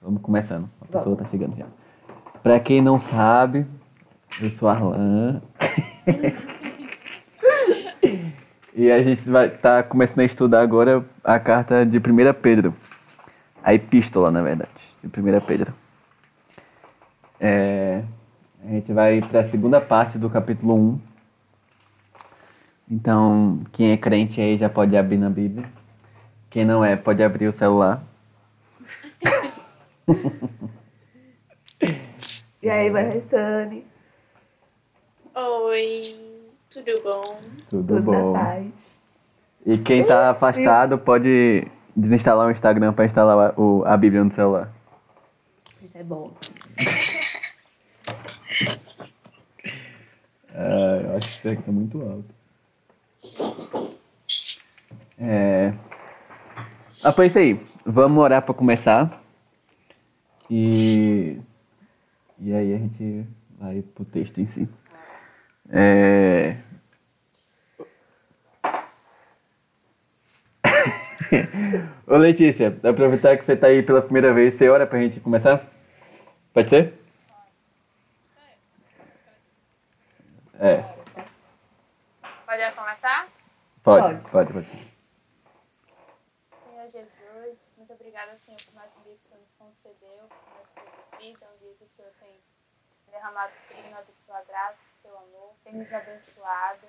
Vamos começando. A pessoa tá chegando já. Pra quem não sabe, eu sou Arlan. e a gente vai tá começando a estudar agora a carta de 1 Pedro. A epístola, na verdade, de 1 Pedro. É, a gente vai para a segunda parte do capítulo 1. Então, quem é crente aí já pode abrir na Bíblia. Quem não é, pode abrir o celular. E aí, Vanessane? Oi, tudo bom? Tudo, Tudo bom. na paz. E quem tá afastado pode desinstalar o Instagram para instalar o, a Bíblia no celular. Isso é bom. Ah, eu acho que isso aqui tá muito alto. É... Ah, foi isso aí. Vamos orar para começar. E... E aí a gente vai pro texto em si. É... Ô Letícia, aproveitar que você tá aí pela primeira vez, você ora pra gente começar? Pode ser? É, Pode começar? pode, Pode. pode, pode. Senhor Jesus, muito obrigada, Senhor, por mais um dia que o Senhor nos concedeu, por mais um dia de vida, um dia que o Senhor tem derramado sobre nós a tua graça, o teu amor, tem nos abençoado.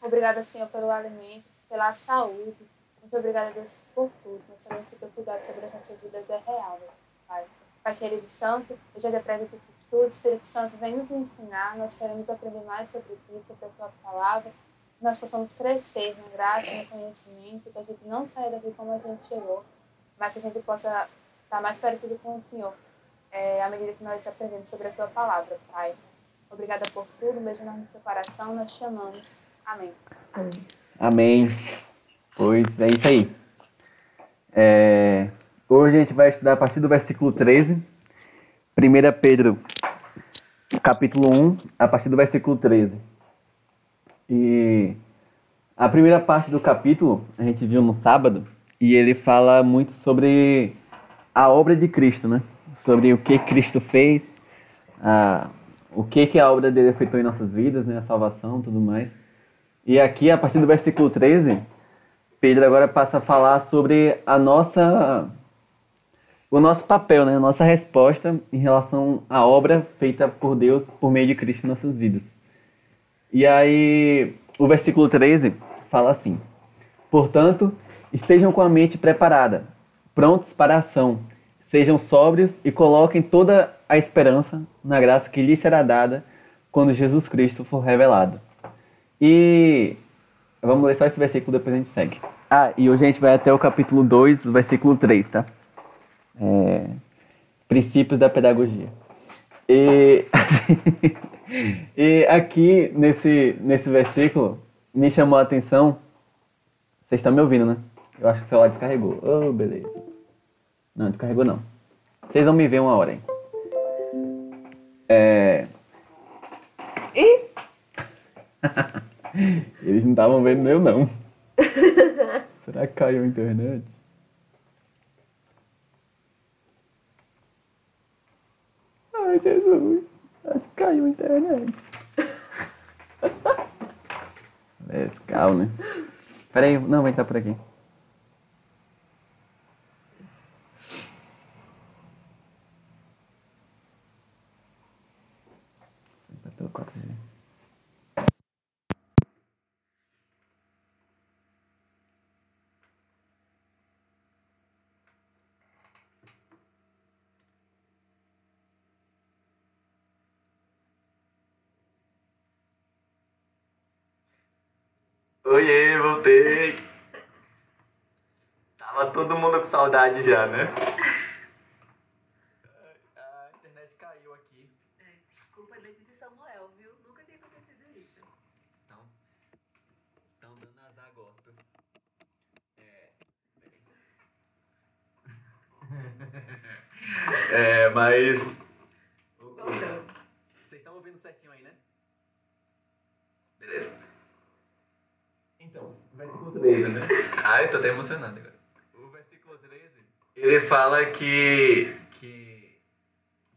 Obrigada, Senhor, pelo alimento, pela saúde. Muito obrigada, Deus, por tudo. Nós sabemos que o teu cuidado sobre as nossas vidas é real, Pai. Pai querido Santo, eu já te apresento tudo. Espírito Santo, vem nos ensinar. Nós queremos aprender mais sobre ti, sobre a tua palavra. Que nós possamos crescer na graça, no conhecimento, que a gente não saia daqui como a gente chegou, mas que a gente possa estar mais parecido com o Senhor é, à medida que nós aprendemos sobre a tua palavra, Pai. Obrigada por tudo. Beijo no seu coração. Nós te amamos. Amém. Amém. Pois é isso aí. É, Hoje a gente vai estudar a partir do versículo 13. 1 Pedro, capítulo 1, a partir do versículo 13. E a primeira parte do capítulo a gente viu no sábado e ele fala muito sobre a obra de Cristo, né? Sobre o que Cristo fez, a, o que, que a obra dele afetou em nossas vidas, né? A salvação tudo mais. E aqui, a partir do versículo 13, Pedro agora passa a falar sobre a nossa o nosso papel, né? A nossa resposta em relação à obra feita por Deus por meio de Cristo em nossas vidas. E aí, o versículo 13 fala assim: Portanto, estejam com a mente preparada, prontos para a ação, sejam sóbrios e coloquem toda a esperança na graça que lhes será dada quando Jesus Cristo for revelado. E vamos ler só esse versículo, depois a gente segue. Ah, e hoje a gente vai até o capítulo 2, versículo 3, tá? É, princípios da pedagogia. E, e aqui nesse, nesse versículo me chamou a atenção. Vocês estão me ouvindo, né? Eu acho que o celular descarregou. Oh, beleza. Não, descarregou não. Vocês vão me ver uma hora aí. É, E eles não estavam vendo eu não. Será que caiu a internet? Ai, Jesus. Acho que caiu a internet. Lescal, né? Pera aí, não, vai entrar por aqui. Vai pelo 4G. Oiê, voltei. Tava todo mundo com saudade já, né? A internet caiu aqui. Desculpa, Letícia e Samuel, viu? Nunca tinha acontecido isso. Então, então dando azar, gosto. É. é, mas. Vocês estão ouvindo certinho aí, né? Beleza. Então, versículo 13, né? Ai, tô até emocionado agora. O versículo 13, ele ele fala que, que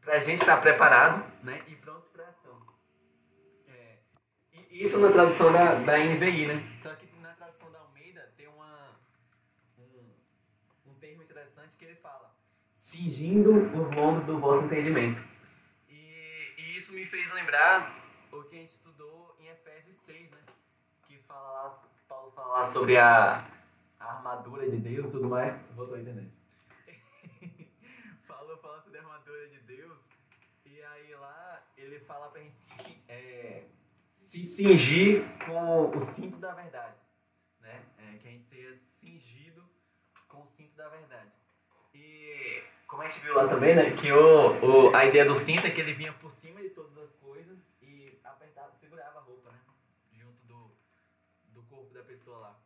pra gente estar preparado né, e pronto para ação. É, e isso na tradução da, da NVI, né? Só que na tradução da Almeida tem uma, um, um termo interessante que ele fala cingindo os lombos do vosso entendimento. E, e isso me fez lembrar o que a gente estudou em Efésios 6, né? Que fala Paulo fala lá sobre a, a armadura de Deus e tudo mais. Voltou a internet. Sobre armadura de Deus. E aí lá ele fala pra gente se, é, se cingir com o cinto da verdade. Né? É, que a gente seja cingido com o cinto da verdade. E como a gente viu lá também, né? Que o, o, a ideia do cinto é que ele vinha por cima de todas as coisas e apertava, segurava a roupa, né? Junto do, do corpo da pessoa lá.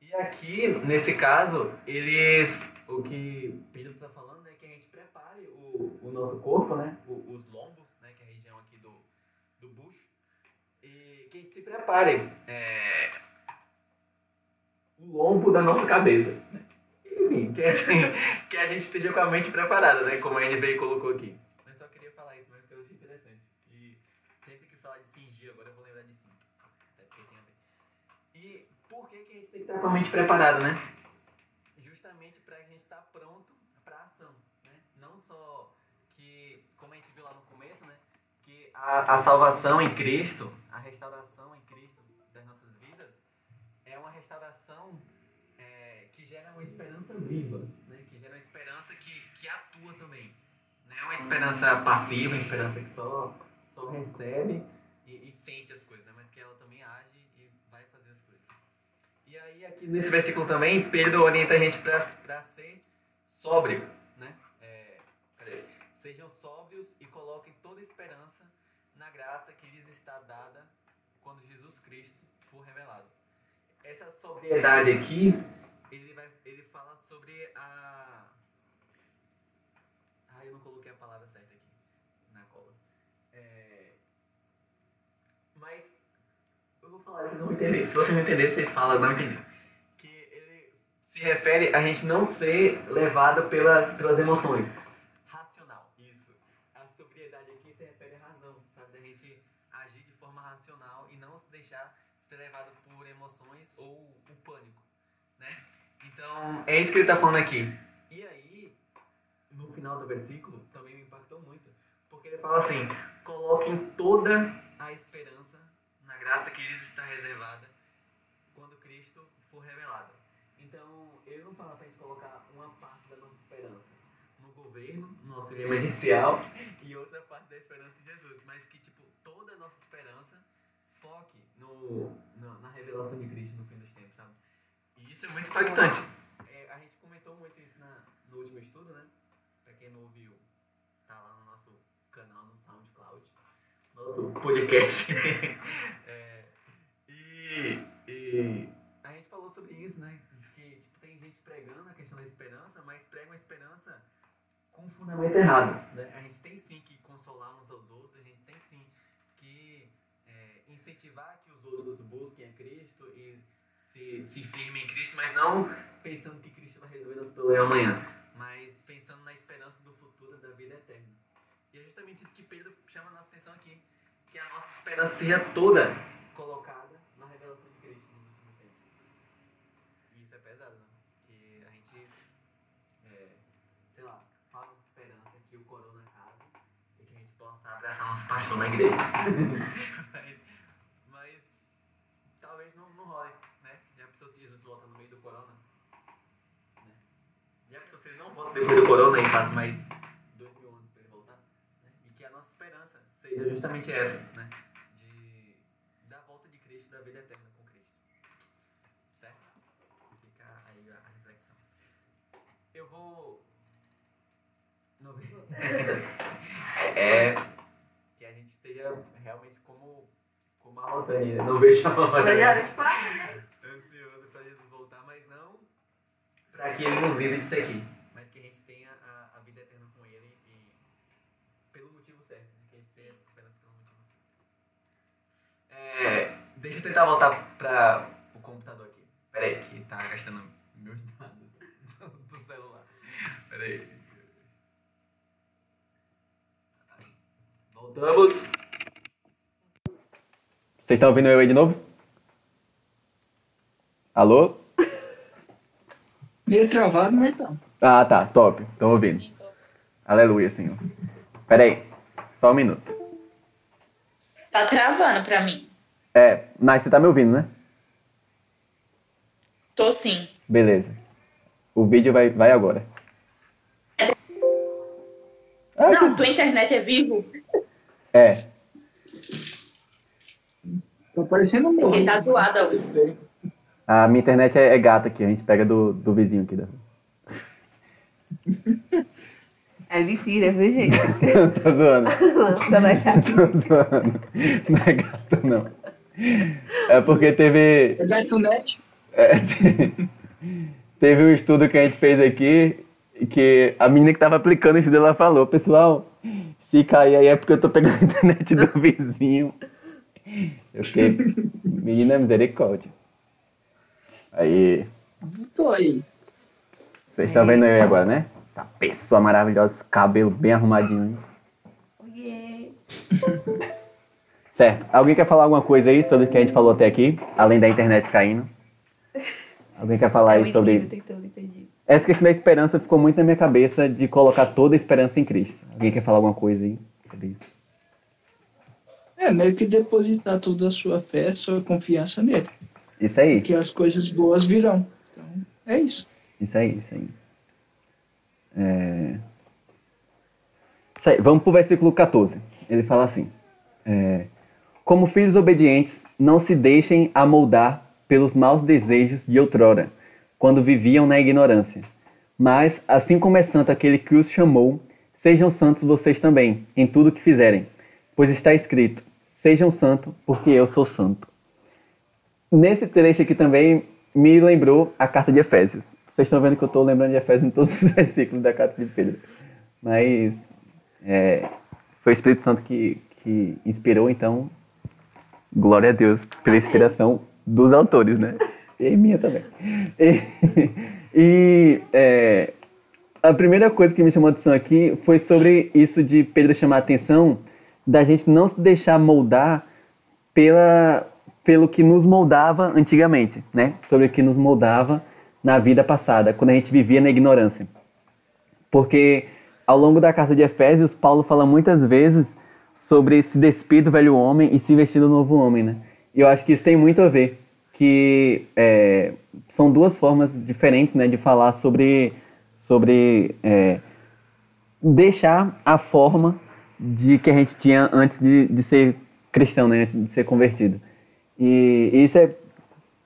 E aqui, nesse caso, eles. O que Pedro está falando é o, o nosso corpo, né? O- os lombos, né? Que é a região aqui do, do bucho. E que a gente se prepare é, o lombo da nossa cabeça. Enfim, que a, gente, que a gente esteja com a mente preparada, né? Como a NB colocou aqui. Eu só queria falar isso, mas eu achei interessante. E sempre que falar de cingir, agora eu vou lembrar de cinto. Até porque tem a ver. E por que, que a gente tem que estar com a mente preparada, né? Justamente para a gente estar pronto para a ação, né? Não só que, como a gente viu lá no começo, né? Que a, a salvação em Cristo, a restauração em Cristo das nossas vidas, é uma restauração é, que gera uma esperança viva, né? Que gera uma esperança que, que atua também. Não é uma esperança passiva, uma esperança que só, só recebe e, e sente as coisas, né? Mas que ela também age e vai fazer as coisas. E aí, aqui nesse versículo também, Pedro orienta a gente para ser sóbrio, né? É. Sejam sóbrios e coloquem toda esperança graça que lhes está dada quando Jesus Cristo for revelado. Essa sobriedade aqui, ele, vai, ele fala sobre a. Ah, eu não coloquei a palavra certa aqui na cola. É, mas eu vou falar, vocês não entender. Se você não entender, vocês falam, não entendi. Que ele se refere a gente não ser levado pelas, pelas emoções. Racional, isso. A sobriedade aqui se refere à razão, sabe? Da gente agir de forma racional e não se deixar ser levado por emoções ou o pânico, né? Então, é isso que ele está falando aqui. E aí, no final do versículo, também me impactou muito, porque ele fala assim: coloquem toda a esperança na graça que lhes está reservada quando Cristo for revelado. Então, ele não fala para a gente colocar uma parte da nossa esperança no governo, no auxílio emergencial, e outra parte da esperança em Jesus, mas que, no, no- na revelação de Cristo no fim dos tempos, sabe? E isso é muito impactante. É, a gente comentou muito isso na, no último estudo, né? Pra quem não ouviu, tá lá no nosso canal no SoundCloud, nosso podcast. É, e, e a gente falou sobre isso, né? Que tipo, tem gente pregando a questão da esperança, mas prega uma esperança com fundamento errado. Né? A gente tem sim que consolar uns aos outros, a gente tem sim que é, incentivar que os outros busquem a Cristo e se, se firmem em Cristo, mas não pensando que Cristo vai resolver nosso problema amanhã, mas pensando na esperança do futuro da vida eterna. E é justamente isso que Pedro chama a nossa atenção aqui, que a nossa esperança seja toda colocada na revelação de Cristo nos últimos tempos. E isso é pesado, né? Que a gente, é, sei lá, fala esperança que o corona acabe e que a gente possa abraçar nosso pastor na igreja. mas, mas talvez não, não role, né? Já pensou se Jesus volta no meio do corona? Né? Já pensou se ele não volta depois do corona e passa mais dois mil anos para ele voltar? né? E que a nossa esperança seja justamente essa, né? De, da volta de Cristo, da vida eterna com Cristo. Certo? Fica aí a, a reflexão. Eu vou. Não é que a gente esteja realmente como, como a Rosane, né? Não vejo a hora. Agora é hora de né? Ansioso para Jesus voltar, mas não para que ele nos livre disso aqui, mas que a gente tenha a, a vida eterna com ele e pelo motivo certo, né? que a gente tenha essa esperança pelo motivo certo. É, deixa eu tentar voltar para o computador aqui. Peraí, que tá gastando meus dados do celular. Peraí. Voltamos. Vocês estão ouvindo eu aí de novo? Alô? Meio travado, mas tá. Ah, tá. Top. Estão ouvindo. Aleluia, Senhor. Peraí. Só um minuto. Tá travando pra mim. É, Nai, você tá me ouvindo, né? Tô sim. Beleza. O vídeo vai, vai agora. Ah, Não, tua internet é vivo? É. Tá parecendo um morro. Ele tá zoada hoje. A minha internet é, é gata aqui. A gente pega do, do vizinho aqui. Da... É mentira, viu, gente? Tô zoando. Baixar. Tô zoando. Não é gato, não. É porque teve... É. É, teve um estudo que a gente fez aqui que a menina que tava aplicando o estudo, ela falou, pessoal, se cair aí é porque eu tô pegando a internet do vizinho. Eu fiquei, menina, misericórdia. Aí, Tô aí. vocês estão vendo eu aí agora, né? Essa pessoa maravilhosa, esse cabelo bem arrumadinho, hein? Oiê. Certo. Alguém quer falar alguma coisa aí sobre o que a gente falou até aqui, além da internet caindo? Alguém quer falar É aí sobre impedir. Essa questão da esperança ficou muito na minha cabeça de colocar toda a esperança em Cristo. Alguém quer falar alguma coisa aí sobre isso? É, meio que depositar toda a sua fé, sua confiança nele. Isso aí, Que as coisas boas virão. Então, é isso. isso aí, isso aí. É... Isso aí. Vamos pro versículo 14. Ele fala assim: é, Como filhos obedientes, não se deixem amoldar pelos maus desejos de outrora, quando viviam na ignorância. Mas, assim como é santo aquele que os chamou, sejam santos vocês também, em tudo que fizerem. Pois está escrito: Sejam santos, porque eu sou santo. Nesse trecho aqui também me lembrou a carta de Efésios. Vocês estão vendo que eu estou lembrando de Efésios em todos os versículos da carta de Pedro. Mas é, foi o Espírito Santo que, que inspirou, então, glória a Deus pela inspiração dos autores, né? E minha também. E, e, é, a primeira coisa que me chamou a atenção aqui foi sobre isso de Pedro chamar a atenção da gente não se deixar moldar pela, pelo que nos moldava antigamente, né? Sobre o que nos moldava na vida passada, quando a gente vivia na ignorância. Porque ao longo da carta de Efésios, Paulo fala muitas vezes sobre se despir do velho homem e se vestir do novo homem, né? E eu acho que isso tem muito a ver, que é, são duas formas diferentes, né, de falar sobre, sobre é, deixar a forma de que a gente tinha antes de, de ser cristão, né, antes de ser convertido. E, e isso é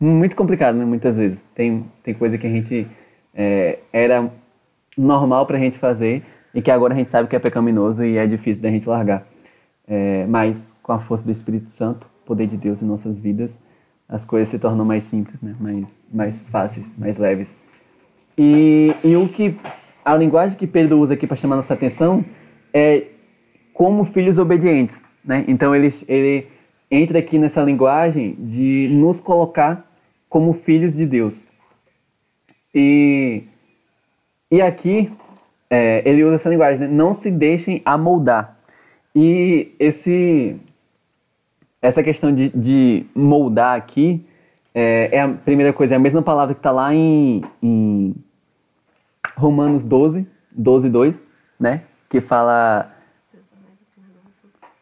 muito complicado, né, muitas vezes. Tem, tem coisa que a gente é, era normal pra gente fazer e que agora a gente sabe que é pecaminoso e é difícil da gente largar. É, mas com a força do Espírito Santo, poder de Deus em nossas vidas, as coisas se tornam mais simples, né? mais, mais fáceis, mais leves. E, e o que a linguagem que Pedro usa aqui para chamar nossa atenção é como filhos obedientes, né? Então ele, ele entra aqui nessa linguagem de nos colocar como filhos de Deus. E, e aqui é, ele usa essa linguagem, né? não se deixem amoldar. E esse, essa questão de, de moldar aqui é, é a primeira coisa, é a mesma palavra que está lá em, em Romanos 12, 12, 2, né? Que fala.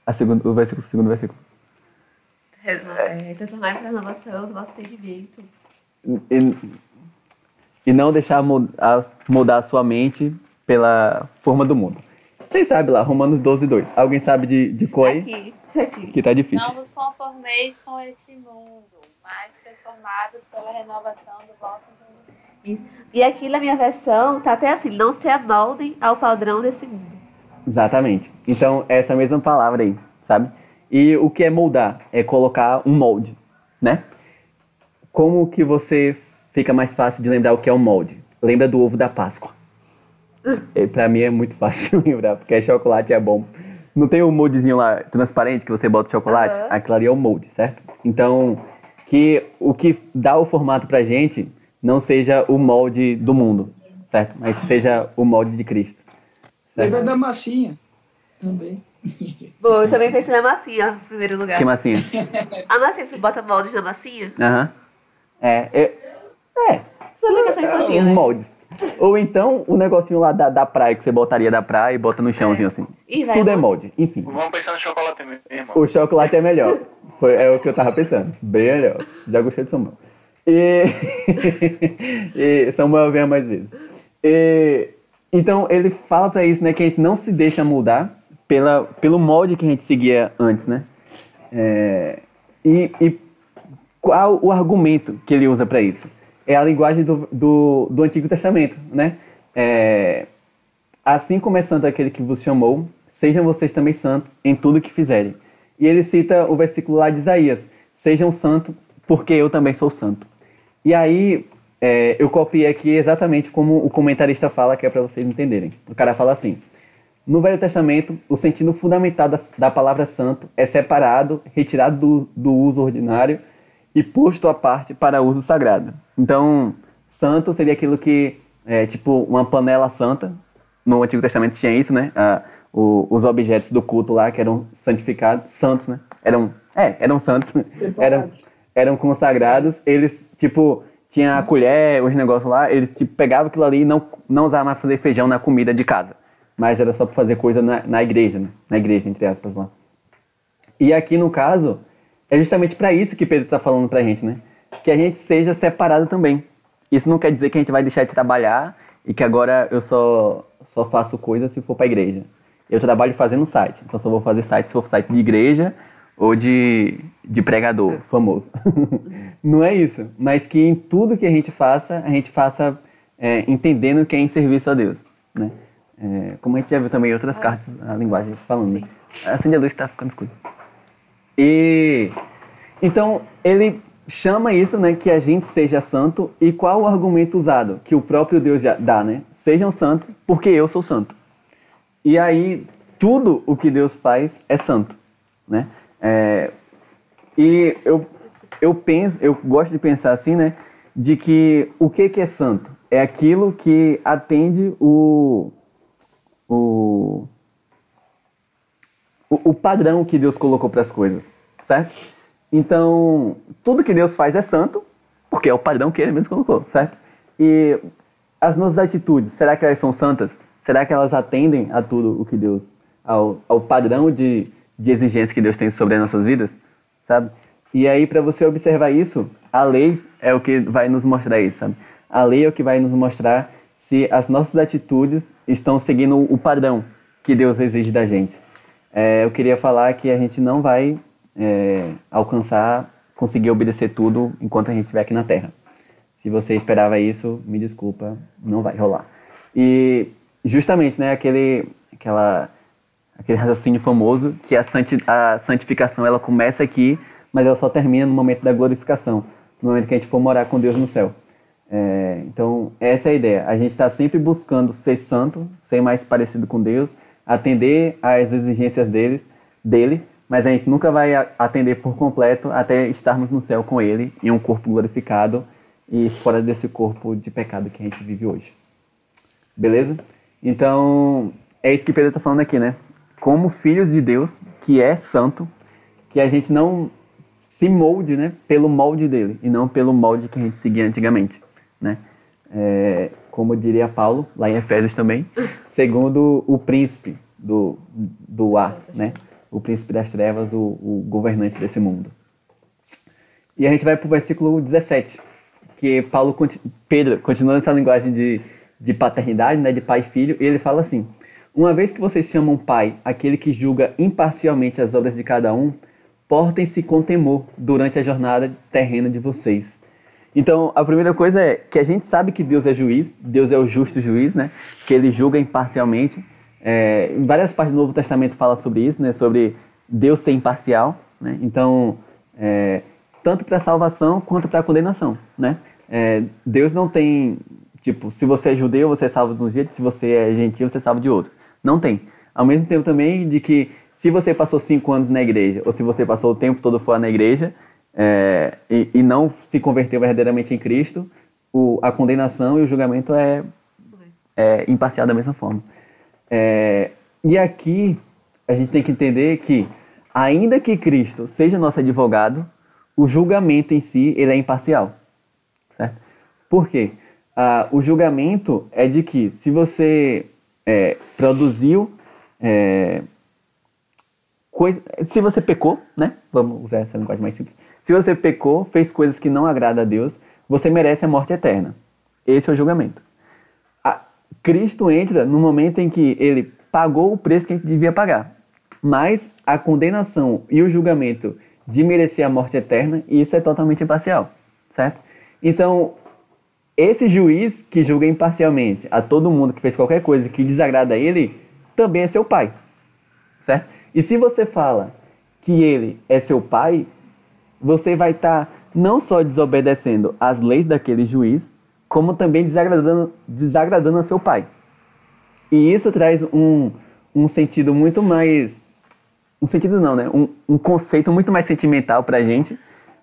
A segunda, o versículo, o segundo versículo. É, transformar para renovação do vosso entendimento. E, e não deixar mo- a- moldar a sua mente pela forma do mundo. Vocês sabem lá, Romanos 12, 2. Alguém sabe de, de cor aí? Aqui, aqui. Que tá difícil. Não vos conformeis com este mundo, mas transformados pela renovação do vosso entendimento. E aqui na minha versão tá até assim, não se amoldem ao padrão desse mundo. Exatamente. Então, é essa mesma palavra aí, sabe? E o que é moldar? É colocar um molde, né? Como que você fica mais fácil de lembrar o que é um molde? Lembra do ovo da Páscoa. E pra mim é muito fácil lembrar, porque chocolate é bom. Não tem um moldezinho lá transparente que você bota o chocolate? Aham. Aquilo ali é o molde, certo? Então, que o que dá o formato pra gente não seja o molde do mundo, certo? Mas que seja o molde de Cristo. Ele Certo? vai dar massinha também. Bom, eu também pensei na massinha, em primeiro lugar. Que massinha? A massinha, você bota moldes na massinha? Aham. É, é, é, é aplicação infantil, né? moldes. Ou então o negocinho lá da, da praia que você botaria da praia e bota no chãozinho assim. E vai Tudo é molde, enfim. Vamos pensar no chocolate mesmo, irmão. O chocolate é melhor. Foi, é o que eu tava pensando. Bem melhor. Já gostei de Samuel. E, e Samuel venha mais vezes. E, então ele fala pra isso, né? Que a gente não se deixa mudar pela, pelo molde que a gente seguia antes, né? É, e, e qual o argumento que ele usa pra isso? É a linguagem do, do, do Antigo Testamento, né? É, Assim como é santo aquele que vos chamou, sejam vocês também santos em tudo que fizerem. E ele cita o versículo lá de Isaías: Sejam santos, porque eu também sou santo. E aí, é, eu copiei aqui exatamente como o comentarista fala, que é para vocês entenderem. O cara fala assim: No Velho Testamento, o sentido fundamental da, da palavra santo é separado, retirado do, do uso ordinário e posto à parte para uso sagrado. Então, santo seria aquilo que é tipo uma panela santa. No Antigo Testamento tinha isso, né? Ah, o- os objetos do culto lá que eram santificados, santos, né? Eram, é, eram santos, eram, eram consagrados. Eles, tipo, tinha a colher, os negócios lá, eles tipo, pegavam aquilo ali e não, não usavam mais fazer feijão na comida de casa. Mas era só para fazer coisa na, na igreja, né? Na igreja, entre aspas lá. E aqui no caso, é justamente para isso que Pedro está falando pra gente, né? Que a gente seja separado também. Isso não quer dizer que a gente vai deixar de trabalhar e que agora eu só, só faço coisa se for pra igreja. Eu trabalho fazendo site, então só vou fazer site se for site de igreja ou de, de pregador famoso. não é isso, mas que em tudo que a gente faça, a gente faça é, entendendo que é em serviço a Deus, né? É, como a gente já viu também em outras cartas, a linguagem falando. Né? Acende a luz que tá ficando escuro. E então ele chama isso, né, que a gente seja santo. E qual o argumento usado que o próprio Deus dá, né? Sejam santos, porque eu sou santo. E aí tudo o que Deus faz é santo, né? É, e eu eu penso, eu gosto de pensar assim, né, de que o que que é santo é aquilo que atende o o o, o padrão que Deus colocou para as coisas, certo? Então, tudo que Deus faz é santo, porque é o padrão que ele mesmo colocou, certo? E as nossas atitudes, será que elas são santas? Será que elas atendem a tudo o que Deus, ao, ao padrão de, de exigência que Deus tem sobre as nossas vidas, sabe? E aí, para você observar isso, a lei é o que vai nos mostrar isso, sabe? A lei é o que vai nos mostrar se as nossas atitudes estão seguindo o padrão que Deus exige da gente. É, eu queria falar que a gente não vai é, alcançar, conseguir obedecer tudo enquanto a gente estiver aqui na Terra. Se você esperava isso, me desculpa, não vai rolar. E justamente, né, aquele, aquela, aquele raciocínio famoso que a, santi, a santificação ela começa aqui, mas ela só termina no momento da glorificação, no momento que a gente for morar com Deus no céu. É, então, essa é a ideia. A gente está sempre buscando ser santo, ser mais parecido com Deus, atender às exigências deles, dele, mas a gente nunca vai atender por completo até estarmos no céu com Ele, em um corpo glorificado e fora desse corpo de pecado que a gente vive hoje. Beleza? Então, é isso que Pedro está falando aqui, né? Como filhos de Deus, que é santo, que a gente não se molde, né? Pelo molde dele e não pelo molde que a gente seguia antigamente, né? É, como diria Paulo, lá em Efésios também, segundo o príncipe do, do ar, né? O príncipe das trevas, o, o governante desse mundo. E a gente vai para o versículo 17, que Paulo, Pedro, continuando essa linguagem de, de paternidade, né, de pai e filho, ele fala assim: Uma vez que vocês chamam pai aquele que julga imparcialmente as obras de cada um, portem-se com temor durante a jornada terrena de vocês. Então, a primeira coisa é que a gente sabe que Deus é juiz, Deus é o justo juiz, né? Que ele julga imparcialmente. É, em várias partes do Novo Testamento fala sobre isso, né? Sobre Deus ser imparcial, né? Então, é, tanto para salvação quanto para condenação, né? É, Deus não tem, tipo, se você é judeu, você é salvo de um jeito, se você é gentil, você é salvo de outro. Não tem. Ao mesmo tempo também de que se você passou cinco anos na igreja, ou se você passou o tempo todo fora na igreja, é, e, e não se converteu verdadeiramente em Cristo, o, a condenação e o julgamento é é imparcial da mesma forma. É, e aqui a gente tem que entender que, ainda que Cristo seja nosso advogado, o julgamento em si ele é imparcial. Certo? Por quê? Ah, o julgamento é de que se você é, produziu é, coisa, se você pecou, né? Vamos usar essa linguagem mais simples. Se você pecou, fez coisas que não agradam a Deus, você merece a morte eterna. Esse é o julgamento. A, Cristo entra no momento em que ele pagou o preço que a gente devia pagar. Mas a condenação e o julgamento de merecer a morte eterna, isso é totalmente imparcial, certo? Então, esse juiz que julga imparcialmente a todo mundo que fez qualquer coisa que desagrada a ele, também é seu pai, certo? E se você fala que ele é seu pai, você vai estar tá não só desobedecendo às leis daquele juiz, como também desagradando, desagradando a seu pai. E isso traz um, um sentido muito mais. Um sentido não, né? Um, um conceito muito mais sentimental pra gente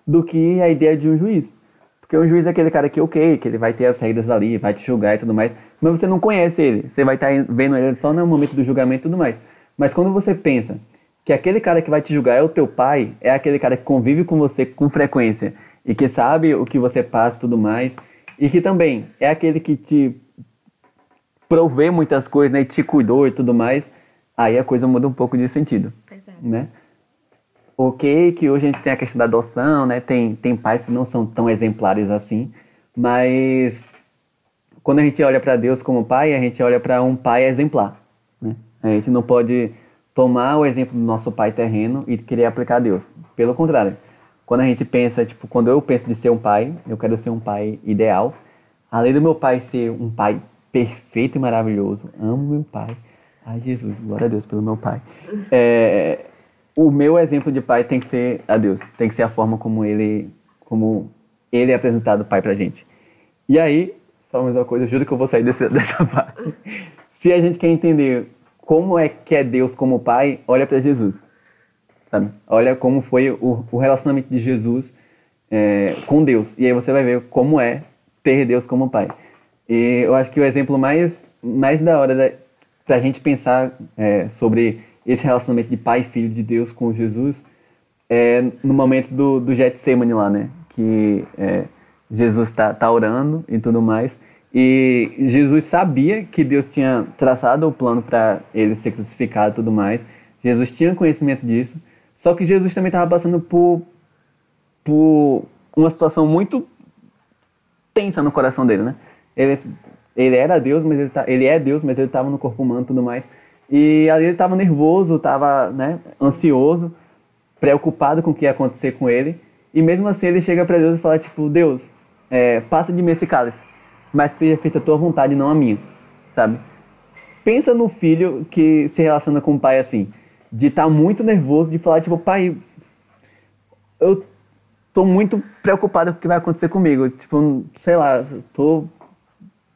do que a ideia de um juiz. Porque um juiz é aquele cara que, ok, que ele vai ter as regras ali, vai te julgar e tudo mais, mas você não conhece ele. Você vai estar tá vendo ele só no momento do julgamento e tudo mais. Mas quando você pensa que aquele cara que vai te julgar é o teu pai, é aquele cara que convive com você com frequência e que sabe o que você passa e tudo mais, e que também é aquele que te provê muitas coisas, né, e te cuidou e tudo mais, aí a coisa muda um pouco de sentido, Exato. né? Ok que hoje a gente tem a questão da adoção, né, tem, tem pais que não são tão exemplares assim, mas quando a gente olha para Deus como pai, a gente olha para um pai exemplar, né? A gente não pode tomar o exemplo do nosso pai terreno e querer aplicar a Deus. Pelo contrário, quando a gente pensa, tipo, quando eu penso de ser um pai, eu quero ser um pai ideal. Além do meu pai ser um pai perfeito e maravilhoso, amo meu pai. Ai, Jesus, glória a Deus pelo meu pai. É, o meu exemplo de pai tem que ser a Deus, tem que ser a forma como ele, como ele é apresentado pai pra gente. E aí, só mais uma coisa, eu juro que eu vou sair desse, dessa parte. Se a gente quer entender como é que é Deus como pai, olha para Jesus. Sabe? Olha como foi o, o relacionamento de Jesus é, com Deus. E aí você vai ver como é ter Deus como pai. E eu acho que o exemplo mais, mais da hora da, da gente pensar é, sobre esse relacionamento de pai e filho de Deus com Jesus é no momento do, do Getsemane lá, né? Que é, Jesus está tá orando e tudo mais. E Jesus sabia que Deus tinha traçado o plano para ele ser crucificado e tudo mais. Jesus tinha conhecimento disso. Só que Jesus também estava passando por, por uma situação muito tensa no coração dele, né? Ele, ele era Deus, mas ele, tá, ele é Deus, mas ele estava no corpo humano e tudo mais. E ali ele estava nervoso, estava né, ansioso, preocupado com o que ia acontecer com ele. E mesmo assim ele chega para Deus e fala, tipo, Deus, é, passa de mim esse cálice mas seja feita a tua vontade, não a minha, sabe? Pensa no filho que se relaciona com o pai assim, de estar tá muito nervoso, de falar tipo, pai, eu tô muito preocupado com o que vai acontecer comigo, tipo, sei lá, tô,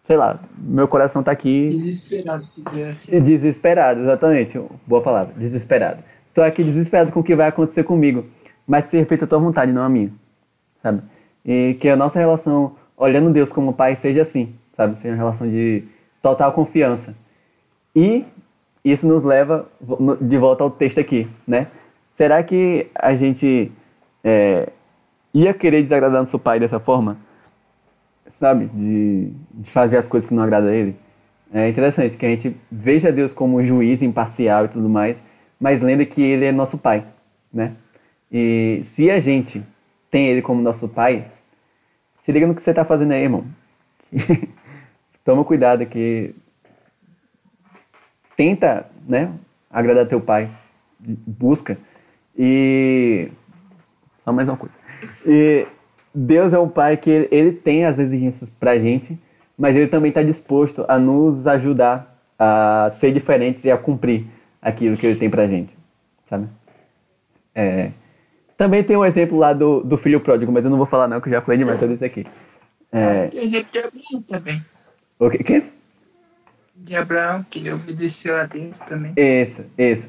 sei lá, meu coração tá aqui... Desesperado. Assim. Desesperado, exatamente, boa palavra, desesperado. Tô aqui desesperado com o que vai acontecer comigo, mas seja feita a tua vontade, não a minha, sabe? E que a nossa relação olhando Deus como pai seja assim, sabe? Seja uma relação de total confiança. E isso nos leva de volta ao texto aqui, né? Será que a gente é, ia querer desagradar nosso pai dessa forma? Sabe? De, de fazer as coisas que não agradam a ele? É interessante que a gente veja Deus como juiz imparcial e tudo mais, mas lembre que ele é nosso pai, né? E se a gente tem ele como nosso pai, se liga no que você está fazendo aí, irmão. Toma cuidado que tenta, né, agradar teu pai. Busca. E só mais uma coisa. E Deus é um pai que ele, ele tem as exigências pra gente, mas ele também está disposto a nos ajudar a ser diferentes e a cumprir aquilo que ele tem pra gente, sabe? É, também tem um exemplo lá do, do filho pródigo, mas eu não vou falar não, que eu já falei demais sobre isso aqui. É... Tem exemplo de Abraão também. O quê? quê? De Abraão, que ele obedeceu a Deus também. Isso, isso.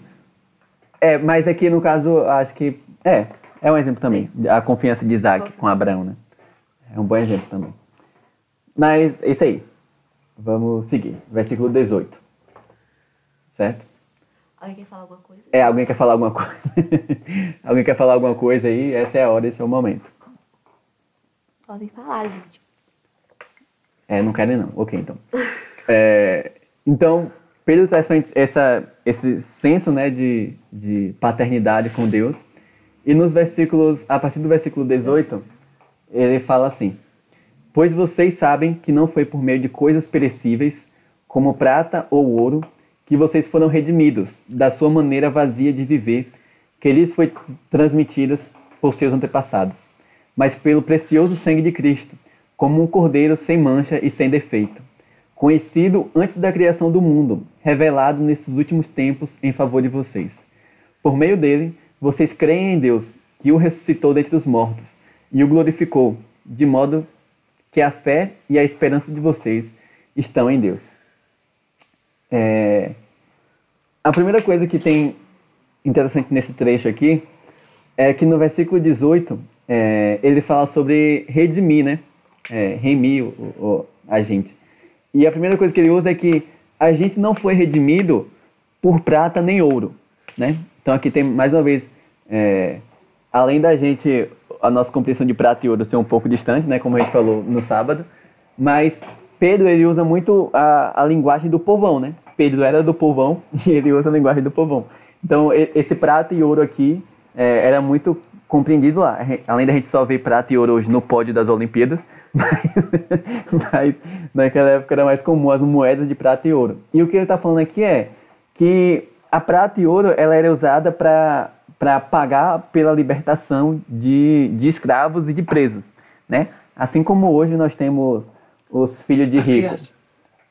É, mas aqui no caso, acho que. É, é um exemplo também. Sim. A confiança de Isaac com Abraão, né? É um bom exemplo também. Mas é isso aí. Vamos seguir. Versículo 18. Certo? Alguém quer falar alguma coisa? É, alguém quer falar alguma coisa? alguém quer falar alguma coisa aí? Essa é a hora, esse é o momento. Podem falar, gente. É, não querem não. Ok, então. É, então, Pedro traz pra gente essa, esse senso né, de, de paternidade com Deus. E nos versículos, a partir do versículo 18, ele fala assim: Pois vocês sabem que não foi por meio de coisas perecíveis, como prata ou ouro, que vocês foram redimidos da sua maneira vazia de viver, que lhes foi transmitidas por seus antepassados, mas pelo precioso sangue de Cristo, como um cordeiro sem mancha e sem defeito, conhecido antes da criação do mundo, revelado nesses últimos tempos em favor de vocês. Por meio dele, vocês creem em Deus, que o ressuscitou dentre os mortos e o glorificou, de modo que a fé e a esperança de vocês estão em Deus. É, A primeira coisa que tem interessante nesse trecho aqui é que no versículo 18 é, ele fala sobre redimir, né? É, remir o, o- a gente. E a primeira coisa que ele usa é que a gente não foi redimido por prata nem ouro, né? Então aqui tem mais uma vez, é, além da gente, a nossa compreensão de prata e ouro ser um pouco distante, né? Como a gente falou no sábado, mas Pedro ele usa muito a, a linguagem do povão, né? Pedro era do povão e ele usa a linguagem do povão. Então esse prata e ouro aqui é, era muito compreendido lá. Além da gente só ver prata e ouro hoje no pódio das Olimpíadas, mas, mas naquela época era mais comum as moedas de prata e ouro. E o que ele está falando aqui é que a prata e ouro ela era usada para para pagar pela libertação de, de escravos e de presos, né? Assim como hoje nós temos os filhos de rico,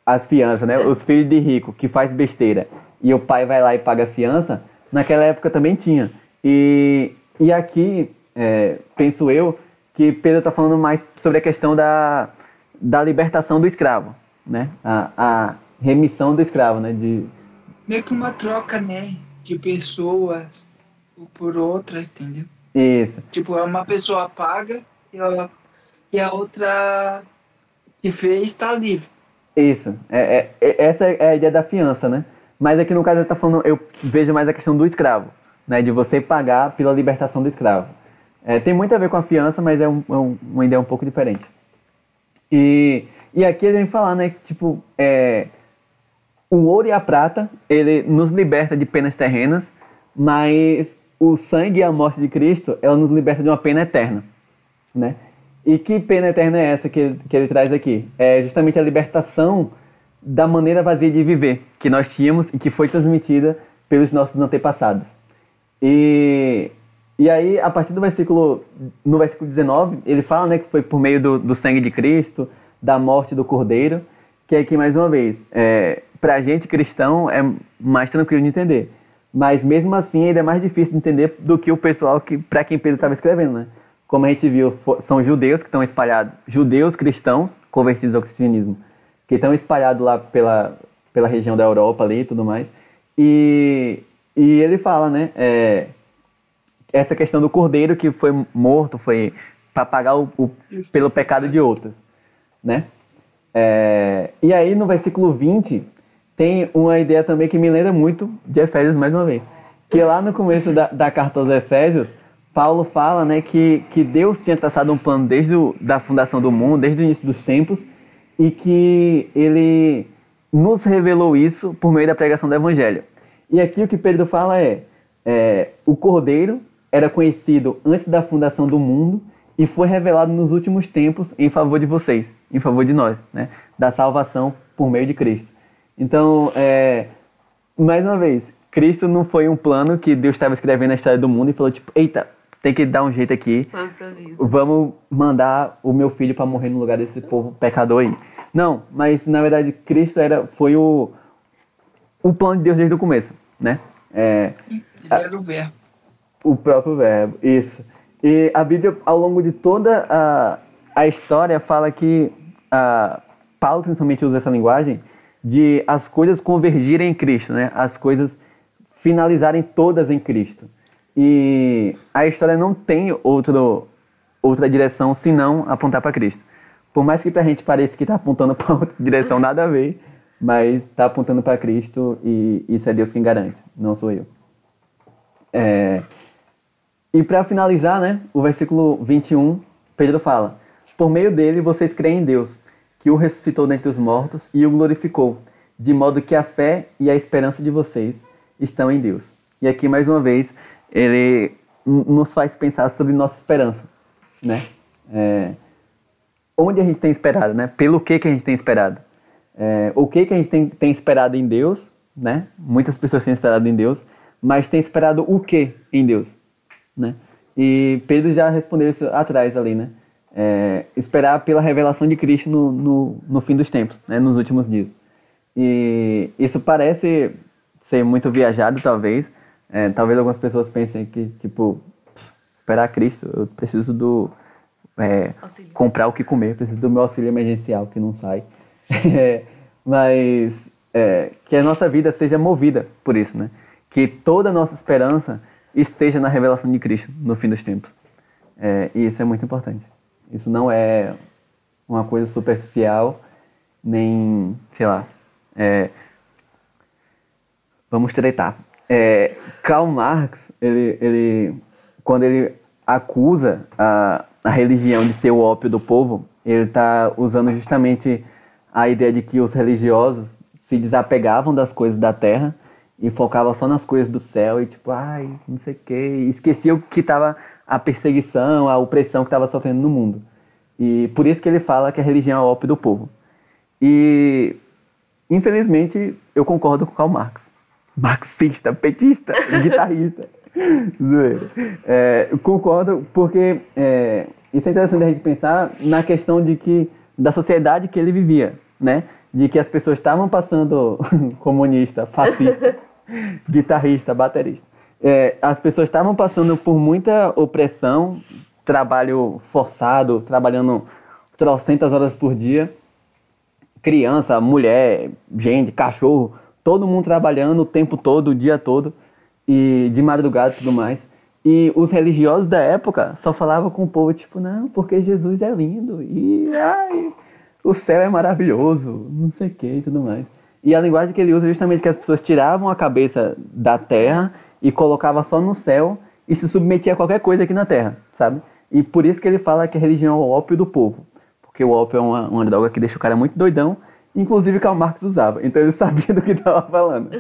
as fianças, né? Os filhos de rico que faz besteira e o pai vai lá e paga a fiança, naquela época também tinha. E, e aqui, é, penso eu, que Pedro está falando mais sobre a questão da, da libertação do escravo, né? A, a remissão do escravo, né? De, Meio que uma troca, né? De pessoas por outras, entendeu? isso. Tipo, uma pessoa paga e a, e a outra que fez está livre. Isso. É, é- é- essa é a ideia da fiança, né? Mas aqui no caso ele tá falando, eu vejo mais a questão do escravo, né? De você pagar pela libertação do escravo. É, tem muito a ver com a fiança, mas é, um- é um- uma ideia um pouco diferente. E, e aqui ele vem falar, né? Tipo, é, o ouro e a prata, ele nos liberta de penas terrenas, mas o sangue e a morte de Cristo, ela nos liberta de uma pena eterna, né? E que pena eterna é essa que ele, que ele traz aqui? É justamente a libertação da maneira vazia de viver que nós tínhamos e que foi transmitida pelos nossos antepassados. E, e aí, a partir do versículo, no versículo 19, ele fala né, que foi por meio do, do sangue de Cristo, da morte do Cordeiro, que aqui, mais uma vez, é, para a gente cristão é mais tranquilo de entender. Mas mesmo assim, ainda é mais difícil de entender do que o pessoal que para quem Pedro estava escrevendo, né? Como a gente viu, são judeus que estão espalhados, judeus cristãos convertidos ao cristianismo, que estão espalhados lá pela, pela região da Europa ali e tudo mais. E, e ele fala, né? é, essa questão do cordeiro que foi morto, foi para pagar o, o- pelo pecado de outros, né? É, e aí no versículo 20 tem uma ideia também que me lembra muito de Efésios mais uma vez. Que lá no começo da, da carta aos Efésios, Paulo fala né, que, que Deus tinha traçado um plano desde o, da fundação do mundo, desde o início dos tempos, e que ele nos revelou isso por meio da pregação do Evangelho. E aqui o que Pedro fala é, é o Cordeiro era conhecido antes da fundação do mundo e foi revelado nos últimos tempos em favor de vocês, em favor de nós, né? da salvação por meio de Cristo. Então, é, mais uma vez, Cristo não foi um plano que Deus estava escrevendo a história do mundo e falou tipo, eita, tem que dar um jeito aqui, vamos mandar o meu filho para morrer no lugar desse povo pecador aí. Não, mas na verdade Cristo era, foi o, o plano de Deus desde o começo, né? É, Era o verbo. o próprio verbo, isso. E a Bíblia, ao longo de toda a, a história, fala que ah, Paulo principalmente usa essa linguagem de as coisas convergirem em Cristo, né? As coisas finalizarem todas em Cristo. E a história não tem outro, outra direção senão apontar para Cristo. Por mais que pra gente pareça que tá apontando pra outra direção, nada a ver, mas tá apontando para Cristo e isso é Deus quem garante, não sou eu. É, e para finalizar, né, o versículo 21, Pedro fala: Por meio dele vocês creem em Deus, que o ressuscitou dentre os mortos e o glorificou, de modo que a fé e a esperança de vocês estão em Deus. E aqui, mais uma vez, ele nos faz pensar sobre nossa esperança, né? É, onde a gente tem esperado, né? Pelo que, que a gente tem esperado. É, o que, que a gente tem, tem esperado em Deus, né? Muitas pessoas têm esperado em Deus, mas tem esperado o que em Deus, né? E Pedro já respondeu isso atrás ali, né? É, esperar pela revelação de Cristo no, no, no fim dos tempos, né? Nos últimos dias. E isso parece ser muito viajado, talvez. É, talvez algumas pessoas pensem que, tipo, esperar Cristo, eu preciso do... É, comprar o que comer, preciso do meu auxílio emergencial que não sai. É, mas é, que a nossa vida seja movida por isso, né? Que toda a nossa esperança esteja na revelação de Cristo no fim dos tempos. É, e isso é muito importante. Isso não é uma coisa superficial, nem, sei lá, é, vamos treitar. É, Karl Marx, ele, ele, quando ele acusa a, a religião de ser o ópio do povo, ele está usando justamente a ideia de que os religiosos se desapegavam das coisas da terra e focavam só nas coisas do céu e tipo, ai, não sei o que, esqueciam que estava a perseguição, a opressão que estava sofrendo no mundo. E por isso que ele fala que a religião é o ópio do povo. E infelizmente eu concordo com Karl Marx. Marxista, petista, guitarrista. Zoeira. É, concordo porque é, isso é interessante a gente pensar na questão de que da sociedade que ele vivia, né? De que as pessoas estavam passando comunista, fascista, guitarrista, baterista. É, as pessoas estavam passando por muita opressão, trabalho forçado, trabalhando trocentas horas por dia. Criança, mulher, gente, cachorro, todo mundo trabalhando o tempo todo, o dia todo, e de madrugada e tudo mais. E os religiosos da época só falavam com o povo, tipo, não, porque Jesus é lindo, e ai, o céu é maravilhoso, não sei o que e tudo mais. E a linguagem que ele usa é justamente que as pessoas tiravam a cabeça da terra e colocavam só no céu e se submetia a qualquer coisa aqui na terra, sabe? E por isso que ele fala que a religião é o ópio do povo. Porque o ópio é uma, uma droga que deixa o cara muito doidão, inclusive Karl Marx usava. Então ele sabia do que estava falando.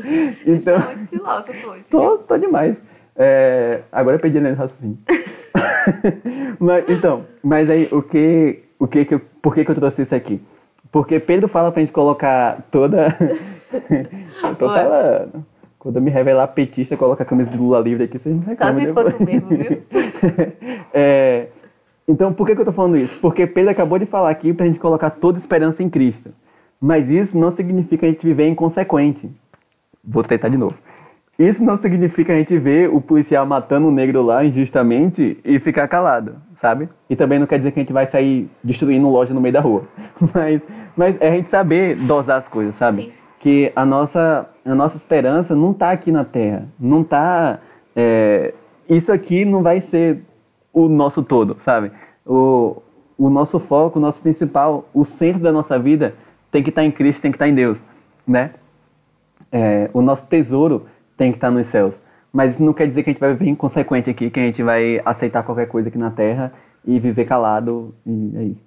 Então, é muito filósofo hoje. tô, tô demais. É, agora eu perdi a raciocínio. mas, então, mas aí o que, o que, que eu, por que, que eu trouxe isso aqui? Porque Pedro fala pra gente colocar toda. eu tô falando. Quando eu me revelar petista, coloca a camisa de Lula livre aqui, vocês não Só reclamam se for tu mesmo, viu? É, então, por que, que eu tô falando isso? Porque Pedro acabou de falar aqui pra gente colocar toda esperança em Cristo. Mas isso não significa a gente viver inconsequente. Vou tentar de novo. Isso não significa a gente ver o policial matando um negro lá injustamente e ficar calado, sabe? E também não quer dizer que a gente vai sair destruindo loja no meio da rua. Mas, mas é a gente saber dosar as coisas, sabe? Sim. Que a nossa, a nossa esperança não tá aqui na terra. Não tá. é, isso aqui não vai ser o nosso todo, sabe? O, o nosso foco, o nosso principal, o centro da nossa vida tem que estar em Cristo, tem que estar em Deus, né? É, o nosso tesouro tem que estar nos céus. Mas isso não quer dizer que a gente vai viver inconsequente aqui, que a gente vai aceitar qualquer coisa aqui na terra e viver calado e é isso.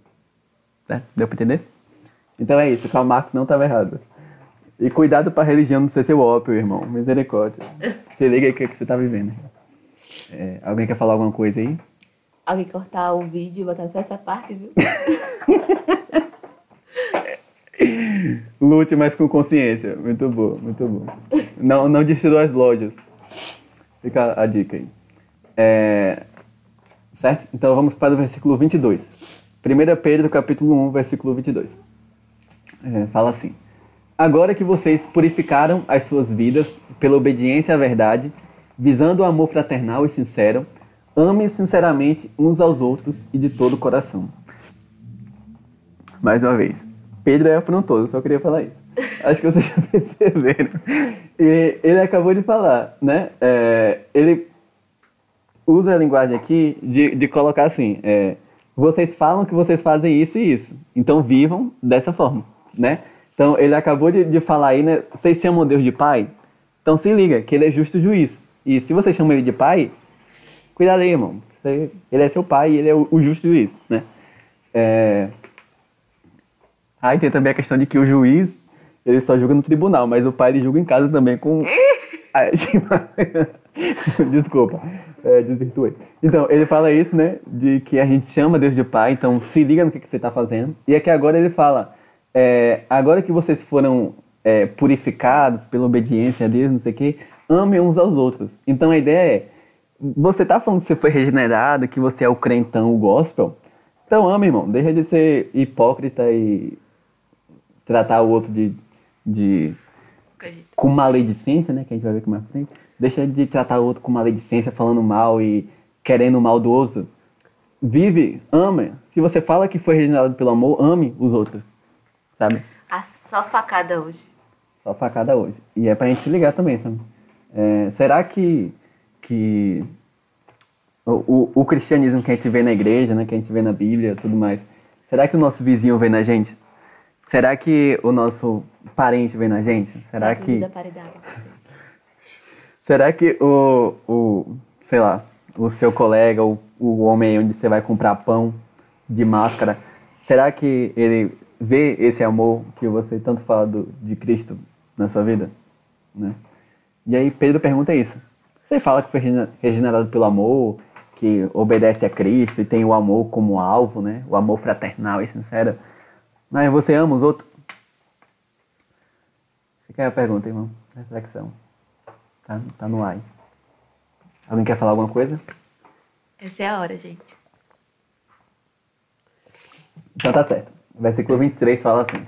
Né? Deu pra entender? Então é isso, Karl Marx não estava errado. E cuidado pra religião não ser seu ópio, irmão. Misericórdia. Se liga aí o que, que você tá vivendo. É, alguém quer falar alguma coisa aí? Alguém cortar o vídeo e botar só essa parte, viu? Lute, mas com consciência. Muito bom, muito bom. Não, não destrua as lojas. Fica a dica aí. É, certo? Então vamos para o versículo 22. 1 Pedro, capítulo 1, versículo 22. É, fala assim. Agora que vocês purificaram as suas vidas pela obediência à verdade, visando o amor fraternal e sincero, amem sinceramente uns aos outros e de todo o coração. Mais uma vez. Pedro é afrontoso, só queria falar isso. Acho que vocês já perceberam. E ele acabou de falar, né? É, ele usa a linguagem aqui de, de colocar assim: é, vocês falam que vocês fazem isso e isso, então vivam dessa forma, né? Então ele acabou de, de falar aí, né? Vocês chamam Deus de pai? Então se liga, que ele é justo juiz. E se vocês chamam ele de pai, cuidado aí, irmão. Você- ele é seu pai e ele é o, o justo juiz, né? É... Aí tem também a questão de que o juiz, ele só julga no tribunal, mas o pai ele julga em casa também com... Ah, Desculpa, é, desvirtuei. Então, ele fala isso, né? De que a gente chama Deus de Pai, então se liga no que, que você está fazendo. E aqui agora ele fala: é, agora que vocês foram é, purificados pela obediência a Deus, não sei o quê, amem uns aos outros. Então a ideia é: você tá falando que você foi regenerado, que você é o crentão, o gospel? Então ame, irmão. Deixa de ser hipócrita e tratar o outro de, de com maledicência, né? Que a gente vai ver aqui mais frente. Deixa de tratar o outro com maledicência, falando mal e querendo o mal do outro. Vive, ama. Se você fala que foi regenerado pelo amor, ame os outros. Sabe? Ah, só facada hoje. Só facada hoje. E é pra gente se ligar também, sabe? É, será que, que o, o, o cristianismo que a gente vê na igreja, né? Que a gente vê na Bíblia e tudo mais, será que o nosso vizinho vê na gente? Será que o nosso parente vê na gente? Será que... Será que o, o sei lá, o seu colega, o, o homem onde você vai comprar pão de máscara, será que ele vê esse amor que você tanto fala do, de Cristo na sua vida? Né? E aí Pedro pergunta isso. Você fala que foi regenerado pelo amor, que obedece a Cristo e tem o amor como alvo, né? O amor fraternal e sincero. Mas você ama os outros? Fica aí a pergunta, irmão. Reflexão. Tá, tá no ar. Alguém quer falar alguma coisa? Essa é a hora, gente. Então tá certo. Versículo 23 fala assim: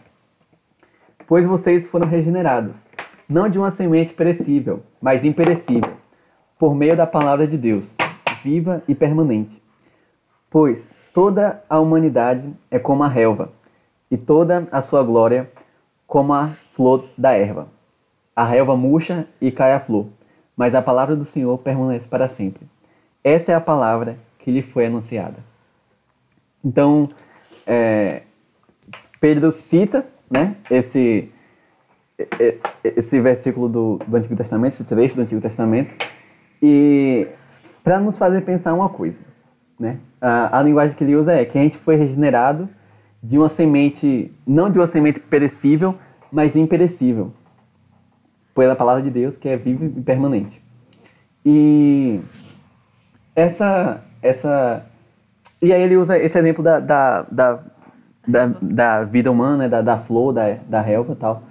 Pois vocês foram regenerados, não de uma semente perecível, mas imperecível, por meio da palavra de Deus, viva e permanente. Pois toda a humanidade é como a relva, e toda a sua glória como a flor da erva. A relva murcha e cai a flor, mas a palavra do Senhor permanece para sempre. Essa é a palavra que lhe foi anunciada. Então, é, Pedro cita né, esse, esse versículo do, do Antigo Testamento, esse trecho do Antigo Testamento, e para nos fazer pensar uma coisa. Né? A, a linguagem que ele usa é que a gente foi regenerado de uma semente, não de uma semente perecível, mas imperecível, pela palavra de Deus, que é viva e permanente. E essa, essa e aí ele usa esse exemplo da, da, da, da, da vida humana, né, da, da flor, da, da relva e tal.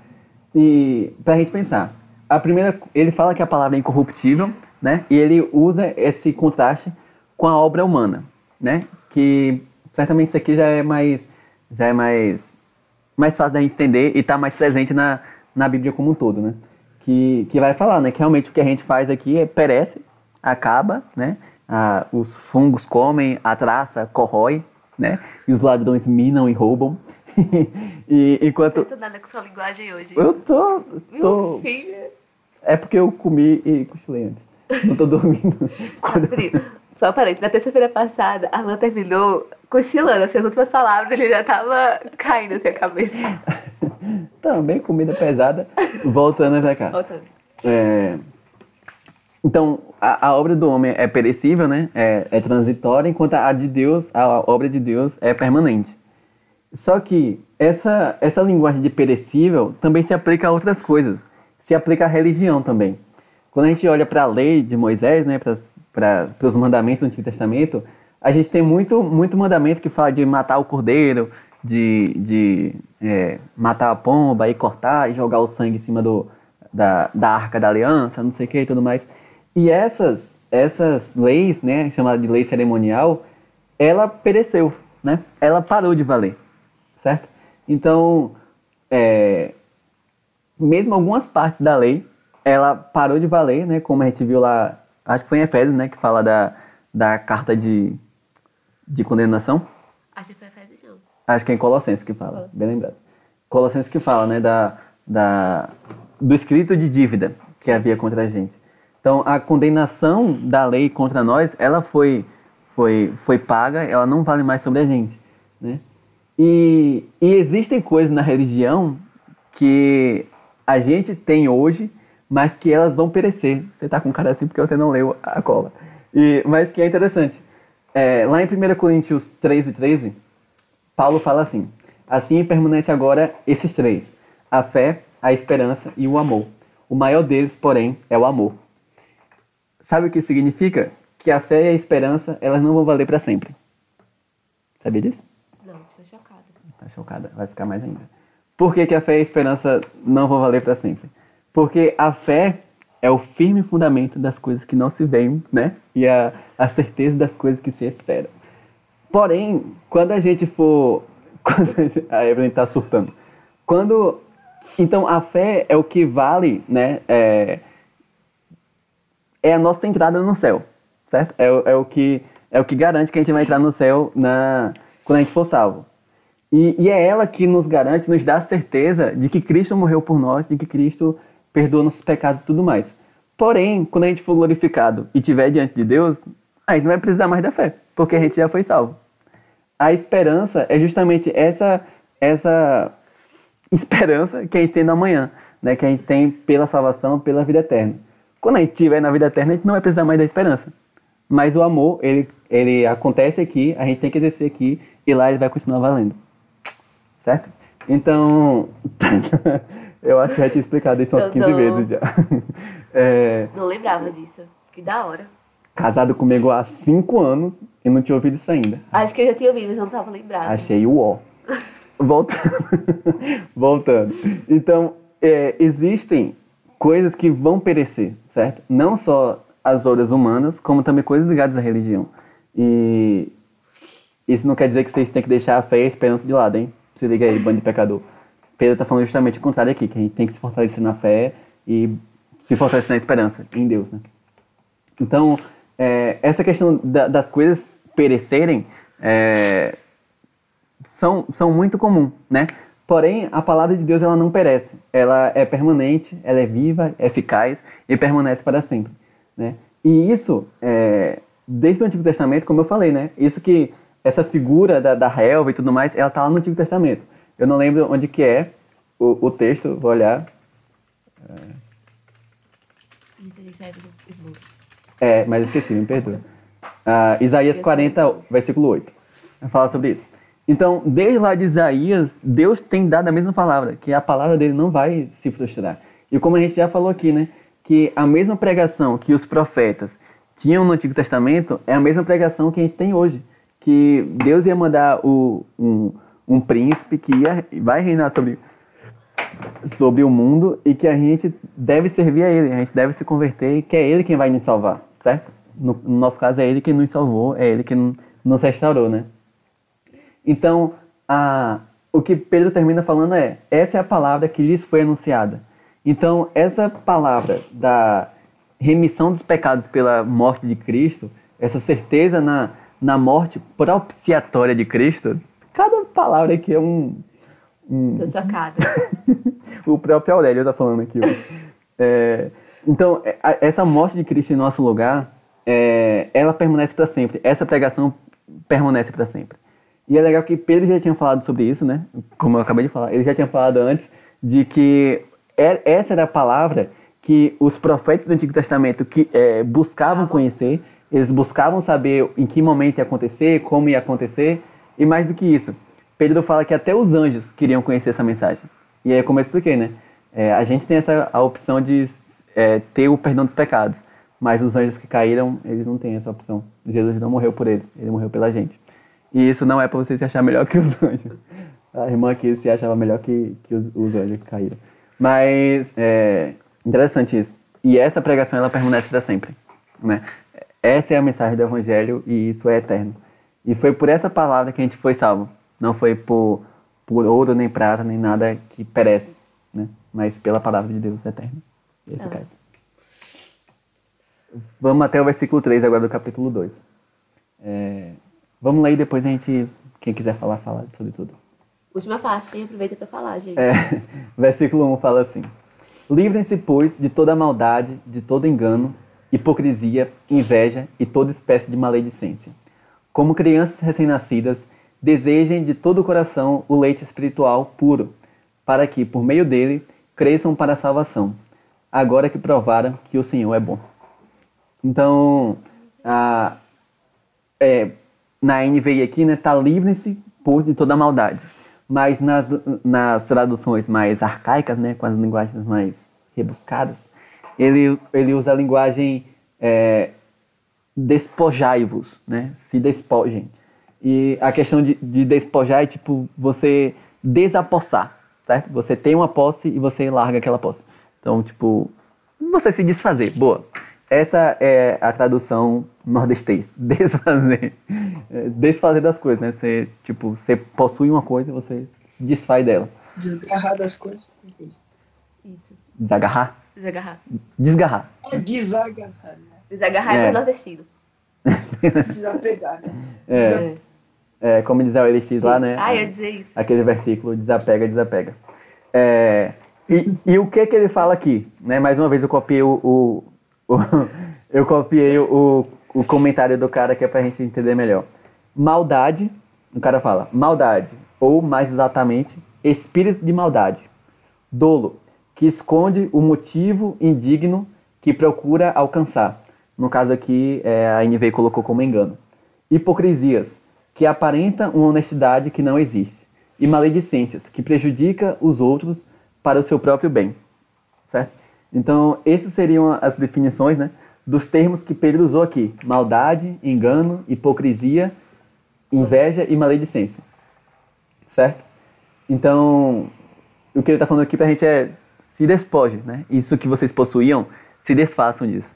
E pra gente pensar, a primeira, ele fala que a palavra é incorruptível, né? E ele usa esse contraste com a obra humana, né? Que certamente isso aqui já é mais, já é mais, mais fácil da gente entender e tá mais presente na, na Bíblia como um todo, né? Que, que vai falar, né? Que realmente o que a gente faz aqui é perece, acaba, né? Ah, os fungos comem, a traça corrói, né? E os ladrões minam e roubam. e enquanto Tô nada com sua linguagem hoje. eu tô, Meu tô filho. é porque eu comi e cochilei antes. Não tô dormindo. Abri. Só parei. Na terça-feira passada, a Alan terminou cochilando. Assim, as últimas palavras, ele já tava caindo assim a cabeça. Também comida pesada. Voltando pra cá. Voltando. É, Então, a, a obra do homem é perecível, né? É, é transitória, enquanto a de Deus, a obra de Deus é permanente. Só que essa, essa linguagem de perecível também se aplica a outras coisas. Se aplica à religião também. Quando a gente olha para a lei de Moisés, né, para os mandamentos do Antigo Testamento, a gente tem muito, muito mandamento que fala de matar o cordeiro, de, de é, matar a pomba e cortar e jogar o sangue em cima do, da, da arca da aliança, não sei o que e tudo mais. E essas, essas leis, né, chamada de lei cerimonial, ela pereceu, né? Ela parou de valer, certo? Então, é, mesmo algumas partes da lei, ela parou de valer, né? Como a gente viu lá, acho que foi em Efésios, né? Que fala da, da carta de, de condenação. Acho que foi Efésios, não. Acho que é em Colossenses que fala, bem lembrado. Colossenses que fala, né, da, da, do escrito de dívida que havia contra a gente. Então, a condenação da lei contra nós, ela foi, foi, foi paga, ela não vale mais sobre a gente, né? E, e existem coisas na religião que a gente tem hoje, mas que elas vão perecer. Você tá com cara assim porque você não leu a cola. E, mas que é interessante. É, lá em 1 Coríntios 13, 13, Paulo fala assim: Assim permanece agora esses três: a fé, a esperança e o amor. O maior deles, porém, é o amor. Sabe o que significa? Que a fé e a esperança, elas não vão valer para sempre. Sabia disso? Não, estou chocada. Tá chocada, vai ficar mais ainda. Por que, que a fé e a esperança não vão valer para sempre? Porque a fé é o firme fundamento das coisas que não se veem, né? E a, a certeza das coisas que se esperam. Porém, quando a gente for. Quando a, gente, a Evelyn tá surtando. Quando. Então, a fé é o que vale, né? É, é a nossa entrada no céu, certo? É, é, o que, é o que garante que a gente vai entrar no céu na, quando a gente for salvo. E, e é ela que nos garante, nos dá a certeza de que Cristo morreu por nós, de que Cristo perdoa nossos pecados e tudo mais. Porém, quando a gente for glorificado e estiver diante de Deus, a gente não vai precisar mais da fé, porque a gente já foi salvo. A esperança é justamente essa, essa esperança que a gente tem no amanhã, né? que a gente tem pela salvação, pela vida eterna. Quando a gente estiver na vida eterna, a gente não vai precisar mais da esperança. Mas o amor, ele, ele acontece aqui, a gente tem que exercer aqui, e lá ele vai continuar valendo. Certo? Então, eu acho que já tinha explicado isso umas Eu 15 tô- vezes já. É, Não lembrava disso. Que da hora. casado comigo há 5 anos e não tinha ouvido isso ainda. Acho que eu já tinha ouvido, mas não tava lembrada. Achei o ó. Voltando. Voltando. Então, é, existem coisas que vão perecer, certo? Não só as obras humanas, como também coisas ligadas à religião. E isso não quer dizer que vocês têm que deixar a fé e a esperança de lado, hein? Se liga aí, bando de pecador. Pedro está falando justamente o contrário aqui, que a gente tem que se fortalecer na fé e se fortalecer na esperança em Deus, né? Então, é, essa questão da- das coisas perecerem é, são, são muito comum, né? Porém, a palavra de Deus ela não perece. Ela é permanente, ela é viva, é eficaz e permanece para sempre, né? E isso, é, desde o Antigo Testamento, como eu falei, né? Isso que essa figura da, da relva e tudo mais, ela tá lá no Antigo Testamento. Eu não lembro onde que é o, o texto, vou olhar. É, mas esqueci, me perdoa. Ah, Isaías 40, versículo 8. Fala sobre isso. Então, desde lá de Isaías, Deus tem dado a mesma palavra, que a palavra dele não vai se frustrar. E como a gente já falou aqui, né? Que a mesma pregação que os profetas tinham no Antigo Testamento é a mesma pregação que a gente tem hoje. Que Deus ia mandar o, um, um príncipe que ia, vai reinar sobre, sobre o mundo e que a gente deve servir a ele, a gente deve se converter e que é ele quem vai nos salvar, certo? No, no nosso caso, é ele quem nos salvou, é ele quem nos restaurou, né? Então, a, o que Pedro termina falando é: essa é a palavra que lhes foi anunciada. Então, essa palavra da remissão dos pecados pela morte de Cristo, essa certeza na, na morte propiciatória de Cristo, palavra aqui é um, Tô chocada. o próprio Aurélio está falando aqui hoje. É, então, é, essa morte de Cristo em nosso lugar, é, ela permanece para sempre. Essa pregação permanece para sempre. E é legal que Pedro já tinha falado sobre isso, né? Como eu acabei de falar, ele já tinha falado antes de que é- essa era a palavra que os profetas do Antigo Testamento que é, buscavam conhecer, eles buscavam saber em que momento ia acontecer, como ia acontecer, e mais do que isso, Pedro fala que até os anjos queriam conhecer essa mensagem. E aí, como eu expliquei, né? É, a gente tem essa a opção de é, ter o perdão dos pecados, mas os anjos que caíram, eles não têm essa opção. Jesus não morreu por eles, ele morreu pela gente. E isso não é para você se achar melhor que os anjos. A irmã aqui se achava melhor que, que os, os anjos que caíram. Mas é interessante isso. E essa pregação ela permanece para sempre, né? Essa é a mensagem do evangelho e isso é eterno. E foi por essa palavra que a gente foi salvo. Não foi por, por ouro, nem prata, nem nada que perece, né? Mas pela palavra de Deus eterna e eficaz. Vamos até o versículo 3 agora do capítulo 2. É, vamos lá e depois a gente, quem quiser falar, fala sobre tudo. Última parte, hein? Aproveita pra falar, gente. É, versículo 1 fala assim: Livrem-se, pois, de toda maldade, de todo engano, hipocrisia, inveja e toda espécie de maledicência. como crianças recém-nascidas, desejem de todo o coração o leite espiritual puro, para que, por meio dele, cresçam para a salvação, agora que provaram que o Senhor é bom. Então, a, é, na NVI aqui, né, tá livre-se por de toda maldade. Mas nas, nas traduções mais arcaicas, né, com as linguagens mais rebuscadas, ele, ele usa a linguagem é, despojai-vos, né, se despojem. E a questão de, de despojar é tipo você desapossar, certo? Você tem uma posse e você larga aquela posse. Então, tipo, você se desfazer, boa. Essa é a tradução nordestês, desfazer. Desfazer das coisas, né? Você, tipo, você possui uma coisa e você se desfaz dela. Desgarrar das coisas. Isso. Desagarrar? Desagarrar. Desgarrar. É desagarrar, né? Desagarrar é, É. é nordestino. Desapegar, né? É, é, como diz o LX lá, né? Ah, eu ia dizer isso. aquele versículo desapega, desapega. É, e, e o que que ele fala aqui? Né? Mais uma vez eu copiei o, o- o- eu copiei o, o comentário do cara que é pra gente entender melhor. Maldade, o cara fala, maldade, ou mais exatamente, espírito de maldade. Dolo, que esconde o motivo indigno que procura alcançar. No caso aqui, é, a NVI colocou como engano. Hipocrisias, que aparenta uma honestidade que não existe. E maledicências, que prejudica os outros para o seu próprio bem. Certo? Então, essas seriam as definições né, dos termos que Pedro usou aqui: maldade, engano, hipocrisia, inveja e maledicência. Certo? Então, o que ele está falando aqui para a gente é se despoje, né? Isso que vocês possuíam, se desfaçam disso.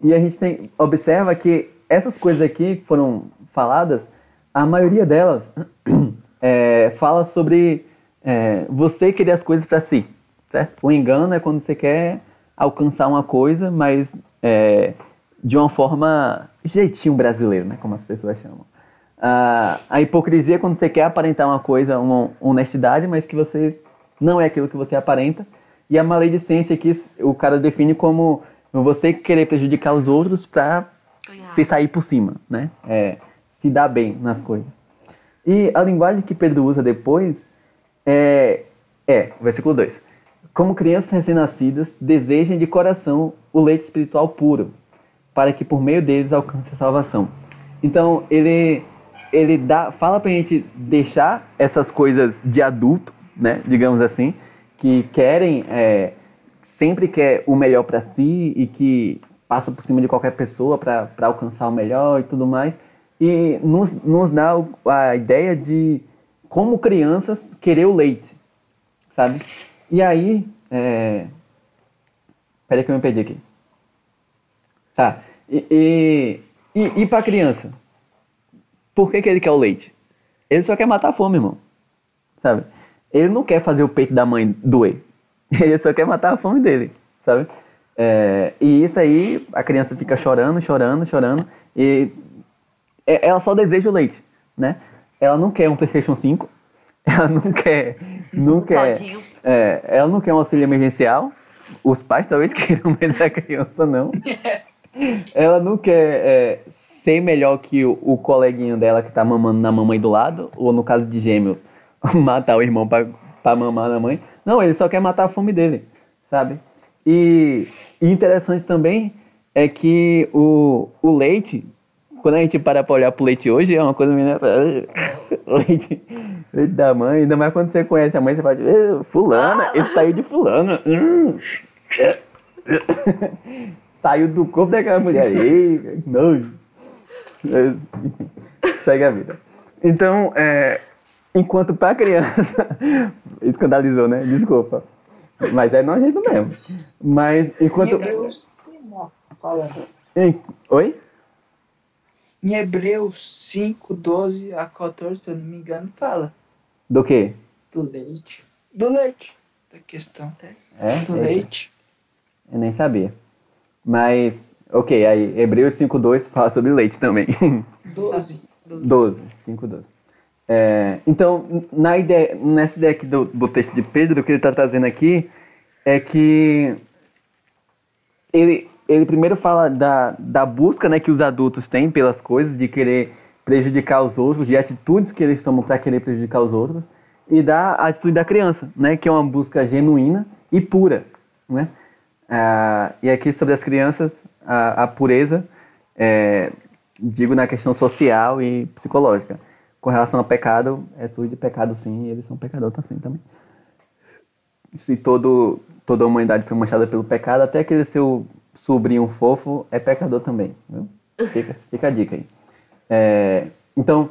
E a gente tem, observa que essas coisas aqui que foram faladas, a maioria delas é, fala sobre é, você querer as coisas para si, certo? O engano é quando você quer alcançar uma coisa, mas é, de uma forma jeitinho brasileiro, né? Como as pessoas chamam. A, a hipocrisia é quando você quer aparentar uma coisa, uma honestidade, mas que você não é aquilo que você aparenta. E a maledicência aqui o cara define como você querer prejudicar os outros para se sair por cima, né? É, se dar bem nas coisas. E a linguagem que Pedro usa depois é, é versículo 2. Como crianças recém-nascidas, desejem de coração o leite espiritual puro, para que por meio deles alcance a salvação. Então, ele, ele dá, fala pra gente deixar essas coisas de adulto, né, digamos assim, que querem, é, sempre quer o melhor para si e que passa por cima de qualquer pessoa para alcançar o melhor e tudo mais. E nos, nos dá a ideia de, como crianças, querer o leite, sabe? E aí, é... peraí que eu me perdi aqui. Tá, e, e, e, e pra criança? Por que, que ele quer o leite? Ele só quer matar a fome, irmão. Sabe? Ele não quer fazer o peito da mãe doer. Ele só quer matar a fome dele, sabe? É, e isso aí, a criança fica chorando, chorando, chorando. E ela só deseja o leite, né? Ela não quer um PlayStation 5. Ela não quer. Não Um quer. É, ela não quer um auxílio emergencial. Os pais talvez queiram, mas a criança não. Ela não quer é, ser melhor que o, o coleguinha dela que tá mamando na mamãe do lado, ou no caso de gêmeos, matar o irmão pra, pra mamar na mãe. Não, ele só quer matar a fome dele, sabe? E, e interessante também é que o, o leite, quando a gente para pra olhar pro leite hoje, é uma coisa meio. leite, leite da mãe, ainda mais quando você conhece a mãe, você fala, "Eh, fulana, ele saiu de fulana. Hum. Saiu do corpo daquela mulher. Ei, que nojo. É, Segue a vida. Então, é, enquanto pra criança. Escandalizou, né? Desculpa. Mas é nojento mesmo. Mas enquanto. Em- Oi? Em Hebreus 5, 12 a 14, se eu não me engano, fala Do quê? do leite. Do leite. Da questão. É? Do Eita, leite. Eu nem sabia. Mas, ok, aí, Hebreus 5.2 fala sobre leite também. 12. 12, 5, 12. É, então, na ideia, nessa ideia aqui do, do texto de Pedro, o que ele está trazendo aqui é que ele, ele primeiro fala da, da busca né, que os adultos têm pelas coisas, de querer prejudicar os outros, de atitudes que eles tomam para querer prejudicar os outros, e da atitude da criança, né? Que é uma busca genuína e pura, né? Ah, e aqui sobre as crianças, a, a pureza, é, digo na questão social e psicológica. Com relação ao pecado, é tudo de pecado sim, e eles são pecadores assim também. Se todo, toda a humanidade foi manchada pelo pecado, até aquele seu sobrinho fofo é pecador também. Viu? Fica, fica a dica aí. É, então,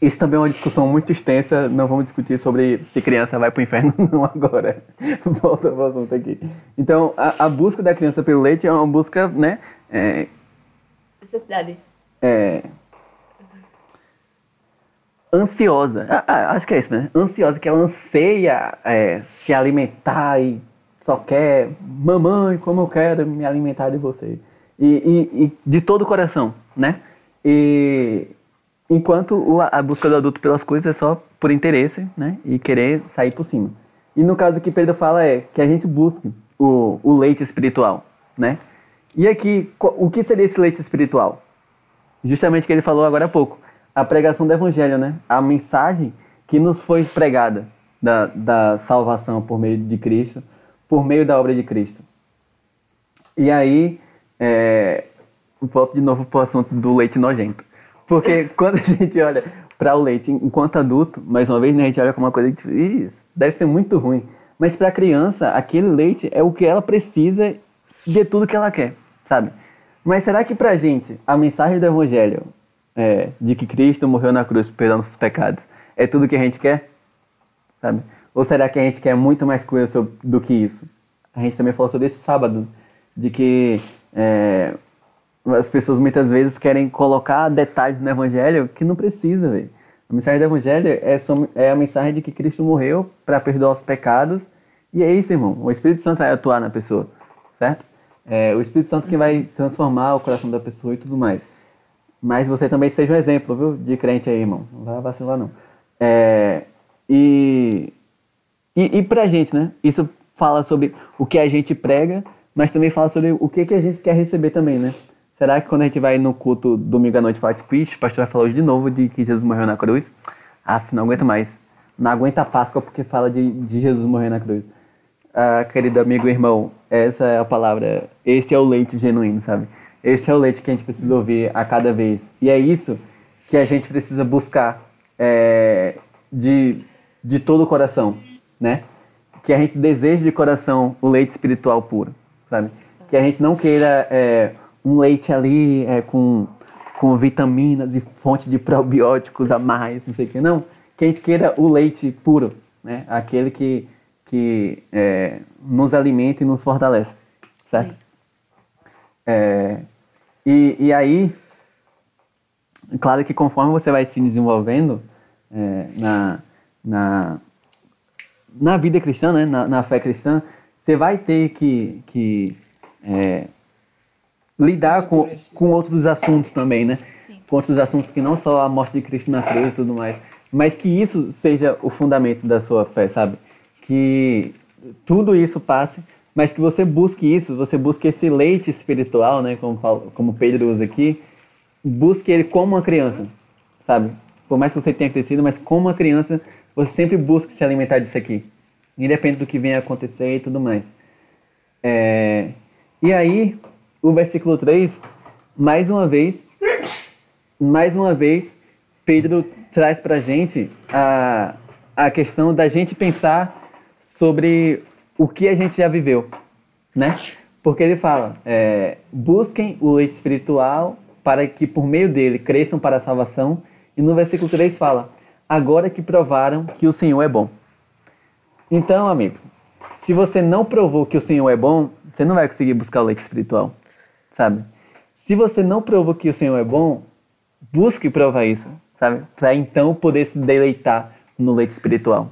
isso também é uma discussão muito extensa. Não vamos discutir sobre se criança vai para o inferno não agora. Volta ao assunto aqui. Então, a, a, busca da criança pelo leite é uma busca, né? É, Necessidade. É, ansiosa. Ah, ah, acho que é isso, né? Ansiosa, que ela anseia é, se alimentar e só quer, mamãe, como eu quero me alimentar de você. E, e, e de todo o coração, né? E enquanto a busca do adulto pelas coisas é só por interesse, né? E querer sair por cima. E no caso que Pedro fala é que a gente busque o, o leite espiritual, né? E aqui, o que seria esse leite espiritual? Justamente o que ele falou agora há pouco a pregação do Evangelho, né? A mensagem que nos foi pregada da, da salvação por meio de Cristo, por meio da obra de Cristo. E aí, é, volto de novo para o assunto do leite nojento. Porque quando a gente olha para o leite enquanto adulto, mais uma vez, né, a gente olha como uma coisa que deve ser muito ruim. Mas para a criança, aquele leite é o que ela precisa de tudo que ela quer, sabe? Mas será que para a gente a mensagem do Evangelho é, de que Cristo morreu na cruz pelos nossos pecados, é tudo que a gente quer? Sabe? Ou será que a gente quer muito mais coisa do que isso? A gente também falou sobre isso sábado, de que é, as pessoas muitas vezes querem colocar detalhes no Evangelho que não precisa, velho. A mensagem do Evangelho é, é a mensagem de que Cristo morreu para perdoar os pecados, e é isso, irmão. O Espírito Santo vai atuar na pessoa, certo? É o Espírito Santo que vai transformar o coração da pessoa e tudo mais. Mas você também seja um exemplo, viu? De crente aí, irmão. Não vai vacilar, não. É, e, e, e pra gente, né? Isso fala sobre o que a gente prega, mas também fala sobre o que, que a gente quer receber também, né? Será que quando a gente vai no culto domingo à noite falar de o pastor vai falar hoje de novo de que Jesus morreu na cruz? Ah, não aguento mais. Não aguenta a Páscoa porque fala de, de Jesus morrer na cruz. Ah, querido amigo e irmão, essa é a palavra, esse é o leite genuíno, sabe? Esse é o leite que a gente precisa ouvir a cada vez. E é isso que a gente precisa buscar é, de, de todo o coração, né? Que a gente deseje de coração o leite espiritual puro, sabe? Que a gente não queira é, um leite ali é, com, com vitaminas e fonte de probióticos a mais, não sei o que, não. Que a gente queira o leite puro, né? Aquele que, que é, nos alimenta e nos fortalece, certo? É, e, e aí, claro que conforme você vai se desenvolvendo é, na, na, na vida cristã, né, na, na fé cristã, você vai ter que, que é, lidar com, com outros assuntos também, né? Sim. Com outros assuntos que não só a morte de Cristo na cruz e tudo mais, mas que isso seja o fundamento da sua fé, sabe? Que tudo isso passe mas que você busque isso, você busque esse leite espiritual, né, como, Paulo, como Pedro usa aqui, busque ele como uma criança, sabe? Por mais que você tenha crescido, mas como uma criança, você sempre busque se alimentar disso aqui, independente do que venha acontecer e tudo mais. É... E aí, o versículo 3, mais uma vez, mais uma vez, Pedro traz para gente a, a questão da gente pensar sobre o que a gente já viveu, né? Porque ele fala, é, busquem o espiritual para que por meio dele cresçam para a salvação. E no versículo 3 fala, agora que provaram que o Senhor é bom. Então, amigo, se você não provou que o Senhor é bom, você não vai conseguir buscar o leite espiritual, sabe? Se você não provou que o Senhor é bom, busque provar isso, sabe? Para então poder se deleitar no leite espiritual,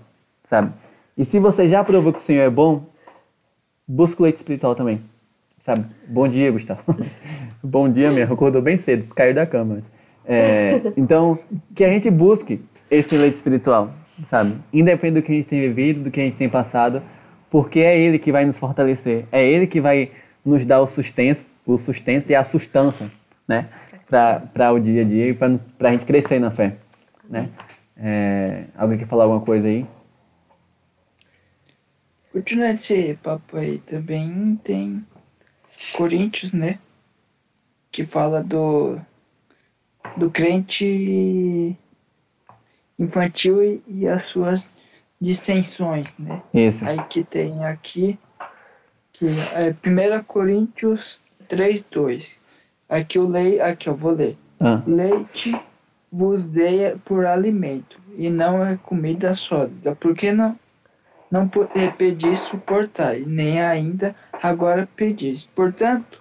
sabe? E se você já provou que o Senhor é bom, busca o leite espiritual também. Sabe? Bom dia, Gustavo. bom dia mesmo, acordou bem cedo, caiu da cama. É, então, que a gente busque esse leite espiritual, sabe? Independente do que a gente tem vivido, do que a gente tem passado, porque é Ele que vai nos fortalecer, é Ele que vai nos dar o sustento, o sustento e a sustância, né? para o dia a dia e para a gente crescer na fé. Né? É, alguém quer falar alguma coisa aí? Continuando esse papo aí, também tem Coríntios, né? Que fala do, do crente infantil e, e as suas dissensões, né? Isso. Aí que tem aqui, que é 1 Coríntios 3, 2. Aqui eu leio, aqui eu vou ler. Ah, Leite vos dei por alimento, e não é comida sólida, porque não, não eh, pedis suportar, e nem ainda agora pedis. Portanto,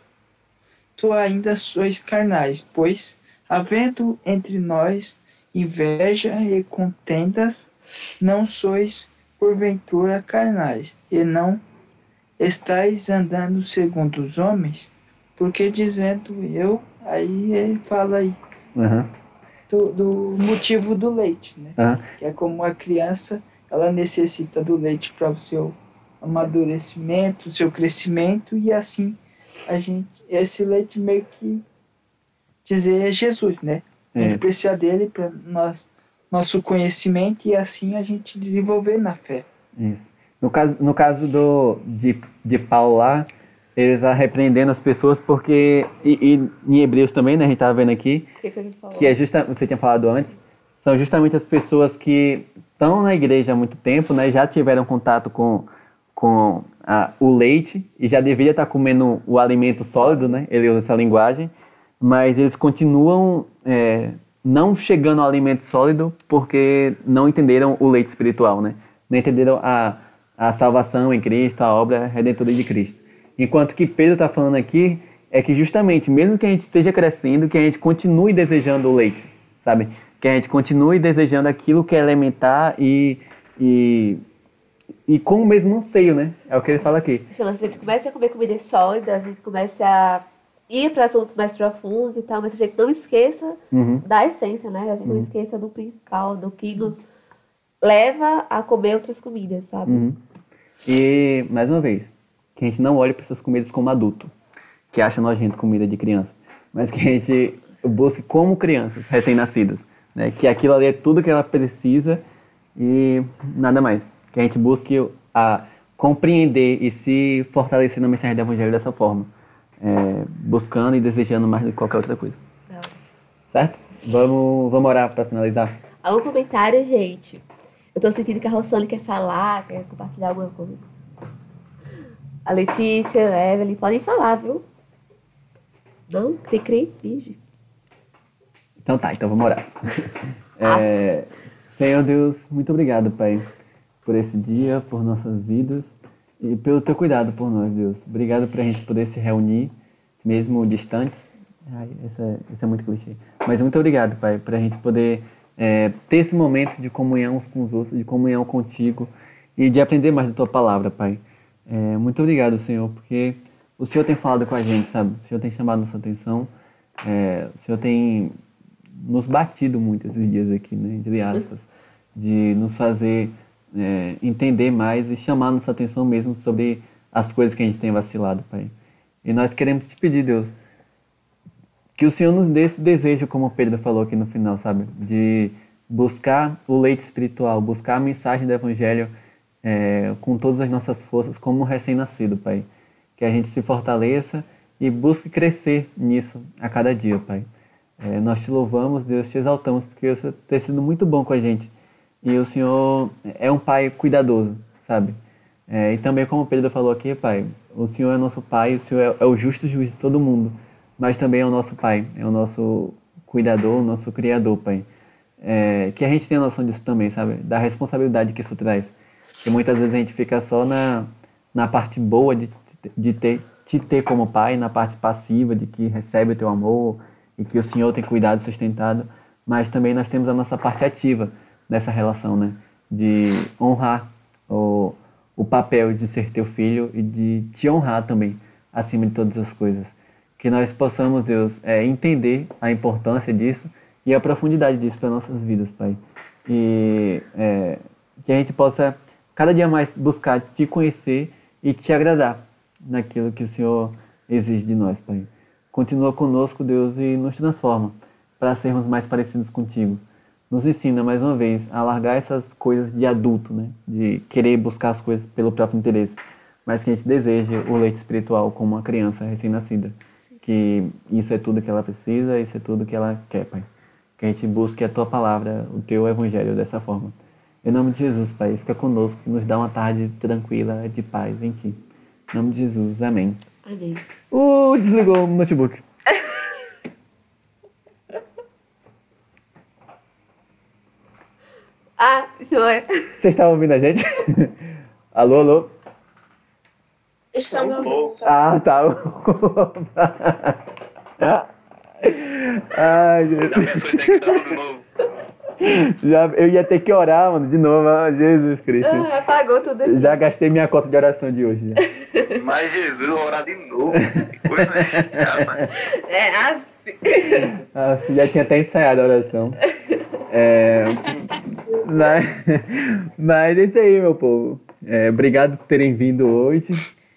tu ainda sois carnais, pois, havendo entre nós inveja e contendas, não sois porventura carnais, e não estáis andando segundo os homens, porque dizendo eu, aí ele fala aí aham, do, do motivo do leite, né? aham. Que é como a criança, ela necessita do leite para o seu amadurecimento, o seu crescimento e assim a gente, esse leite meio que dizer é Jesus, né? A gente É. precisa dele para nós nosso conhecimento e assim a gente desenvolver na fé. Isso. No caso, no caso do, de, de Paulo lá, ele está repreendendo as pessoas porque, e, e em Hebreus também, né, a gente estava vendo aqui, que que que é justa, você tinha falado antes, são justamente as pessoas que estão na igreja há muito tempo, né, já tiveram contato com, com a, o leite e já deveria estar comendo o alimento sólido, né, ele usa essa linguagem, mas eles continuam é, não chegando ao alimento sólido porque não entenderam o leite espiritual, né, não entenderam a, a salvação em Cristo, a obra redentora de Cristo. Enquanto que Pedro está falando aqui é que justamente, mesmo que a gente esteja crescendo, que a gente continue desejando o leite, sabe? Que a gente continue desejando aquilo que é elementar e, e, e com o mesmo anseio, né? É o que ele fala aqui. Se gente começa a comer comida sólida, a gente começa a ir para assuntos mais profundos e tal, mas a gente não esqueça Uhum. da essência, né? A gente não esqueça do principal, do que nos leva a comer outras comidas, sabe? Uhum. E, mais uma vez, que a gente não olhe para essas comidas como adulto, que acha nojento comida de criança, mas que a gente busque como crianças recém-nascidas, né? Que aquilo ali é tudo que ela precisa e nada mais. Que a gente busque a compreender e se fortalecer na mensagem do Evangelho dessa forma, é, buscando e desejando mais do que qualquer outra coisa, Não. certo? Vamos, vamos orar para finalizar. Algum comentário, gente? Eu tô sentindo que a Rossane quer falar, quer compartilhar alguma coisa. A Letícia, a Evelyn, podem falar, viu? Não? Cri, cri, finge. Então tá, então vamos orar. É, Senhor Deus, muito obrigado, Pai, por esse dia, por nossas vidas e pelo teu cuidado por nós, Deus. Obrigado por a gente poder se reunir, mesmo distantes. Ai, isso, é, é muito clichê. Mas muito obrigado, Pai, por a gente poder é, ter esse momento de comunhão uns com os outros, de comunhão contigo e de aprender mais da tua palavra, Pai. É, muito obrigado, Senhor, porque o Senhor tem falado com a gente, sabe? O Senhor tem chamado nossa atenção. É, o Senhor tem nos batido muito esses dias aqui, né, entre aspas, de nos fazer é, entender mais e chamar nossa atenção mesmo sobre as coisas que a gente tem vacilado, Pai. E nós queremos te pedir, Deus, que o Senhor nos dê esse desejo, como o Pedro falou aqui no final, sabe? De buscar o leite espiritual, buscar a mensagem do Evangelho é, com todas as nossas forças, como um recém-nascido, Pai. Que a gente se fortaleça e busque crescer nisso a cada dia, Pai. É, nós te louvamos, Deus, te exaltamos, porque você tem sido muito bom com a gente. E o Senhor é um Pai cuidadoso, sabe? É, e também, como o Pedro falou aqui, Pai, o Senhor é nosso Pai, o Senhor é, é o justo juiz de todo mundo, mas também é o nosso Pai, é o nosso cuidador, o nosso Criador, Pai. É, que a gente tenha noção disso também, sabe? Da responsabilidade que isso traz. Que muitas vezes a gente fica só na, na parte boa de, de ter, te ter como pai, na parte passiva de que recebe o teu amor e que o Senhor tem cuidado sustentado, mas também nós temos a nossa parte ativa nessa relação, né? De honrar o, o papel de ser teu filho e de te honrar também, acima de todas as coisas. Que nós possamos, Deus, é, entender a importância disso e a profundidade disso para nossas vidas, Pai. E é, que a gente possa cada dia mais buscar te conhecer e te agradar naquilo que o Senhor exige de nós, Pai. Continua conosco, Deus, e nos transforma para sermos mais parecidos contigo. Nos ensina mais uma vez a largar essas coisas de adulto, né? De querer buscar as coisas pelo próprio interesse, mas que a gente deseje o leite espiritual como uma criança recém-nascida. Que isso é tudo que ela precisa, isso é tudo que ela quer, Pai. Que a gente busque a tua palavra, o teu evangelho dessa forma. Em nome de Jesus, Pai, fica conosco, nos dá uma tarde tranquila de paz em Ti. Em nome de Jesus, amém. Amém. Uh, desligou o notebook. Ah, Joé. Vocês estavam ouvindo a gente? alô, alô? Estamos Alô? Ah, tá. Ai, Já Jesus. Já, eu ia ter que orar, mano, de novo. Ah, Jesus Cristo. Ah, apagou tudo aqui. Já gastei minha cota de oração de hoje. Mas Jesus, vou orar de novo. Que coisa. É, ah, Ah, já tinha até ensaiado a oração. É, mas, mas é isso aí, meu povo. É, obrigado por terem vindo hoje.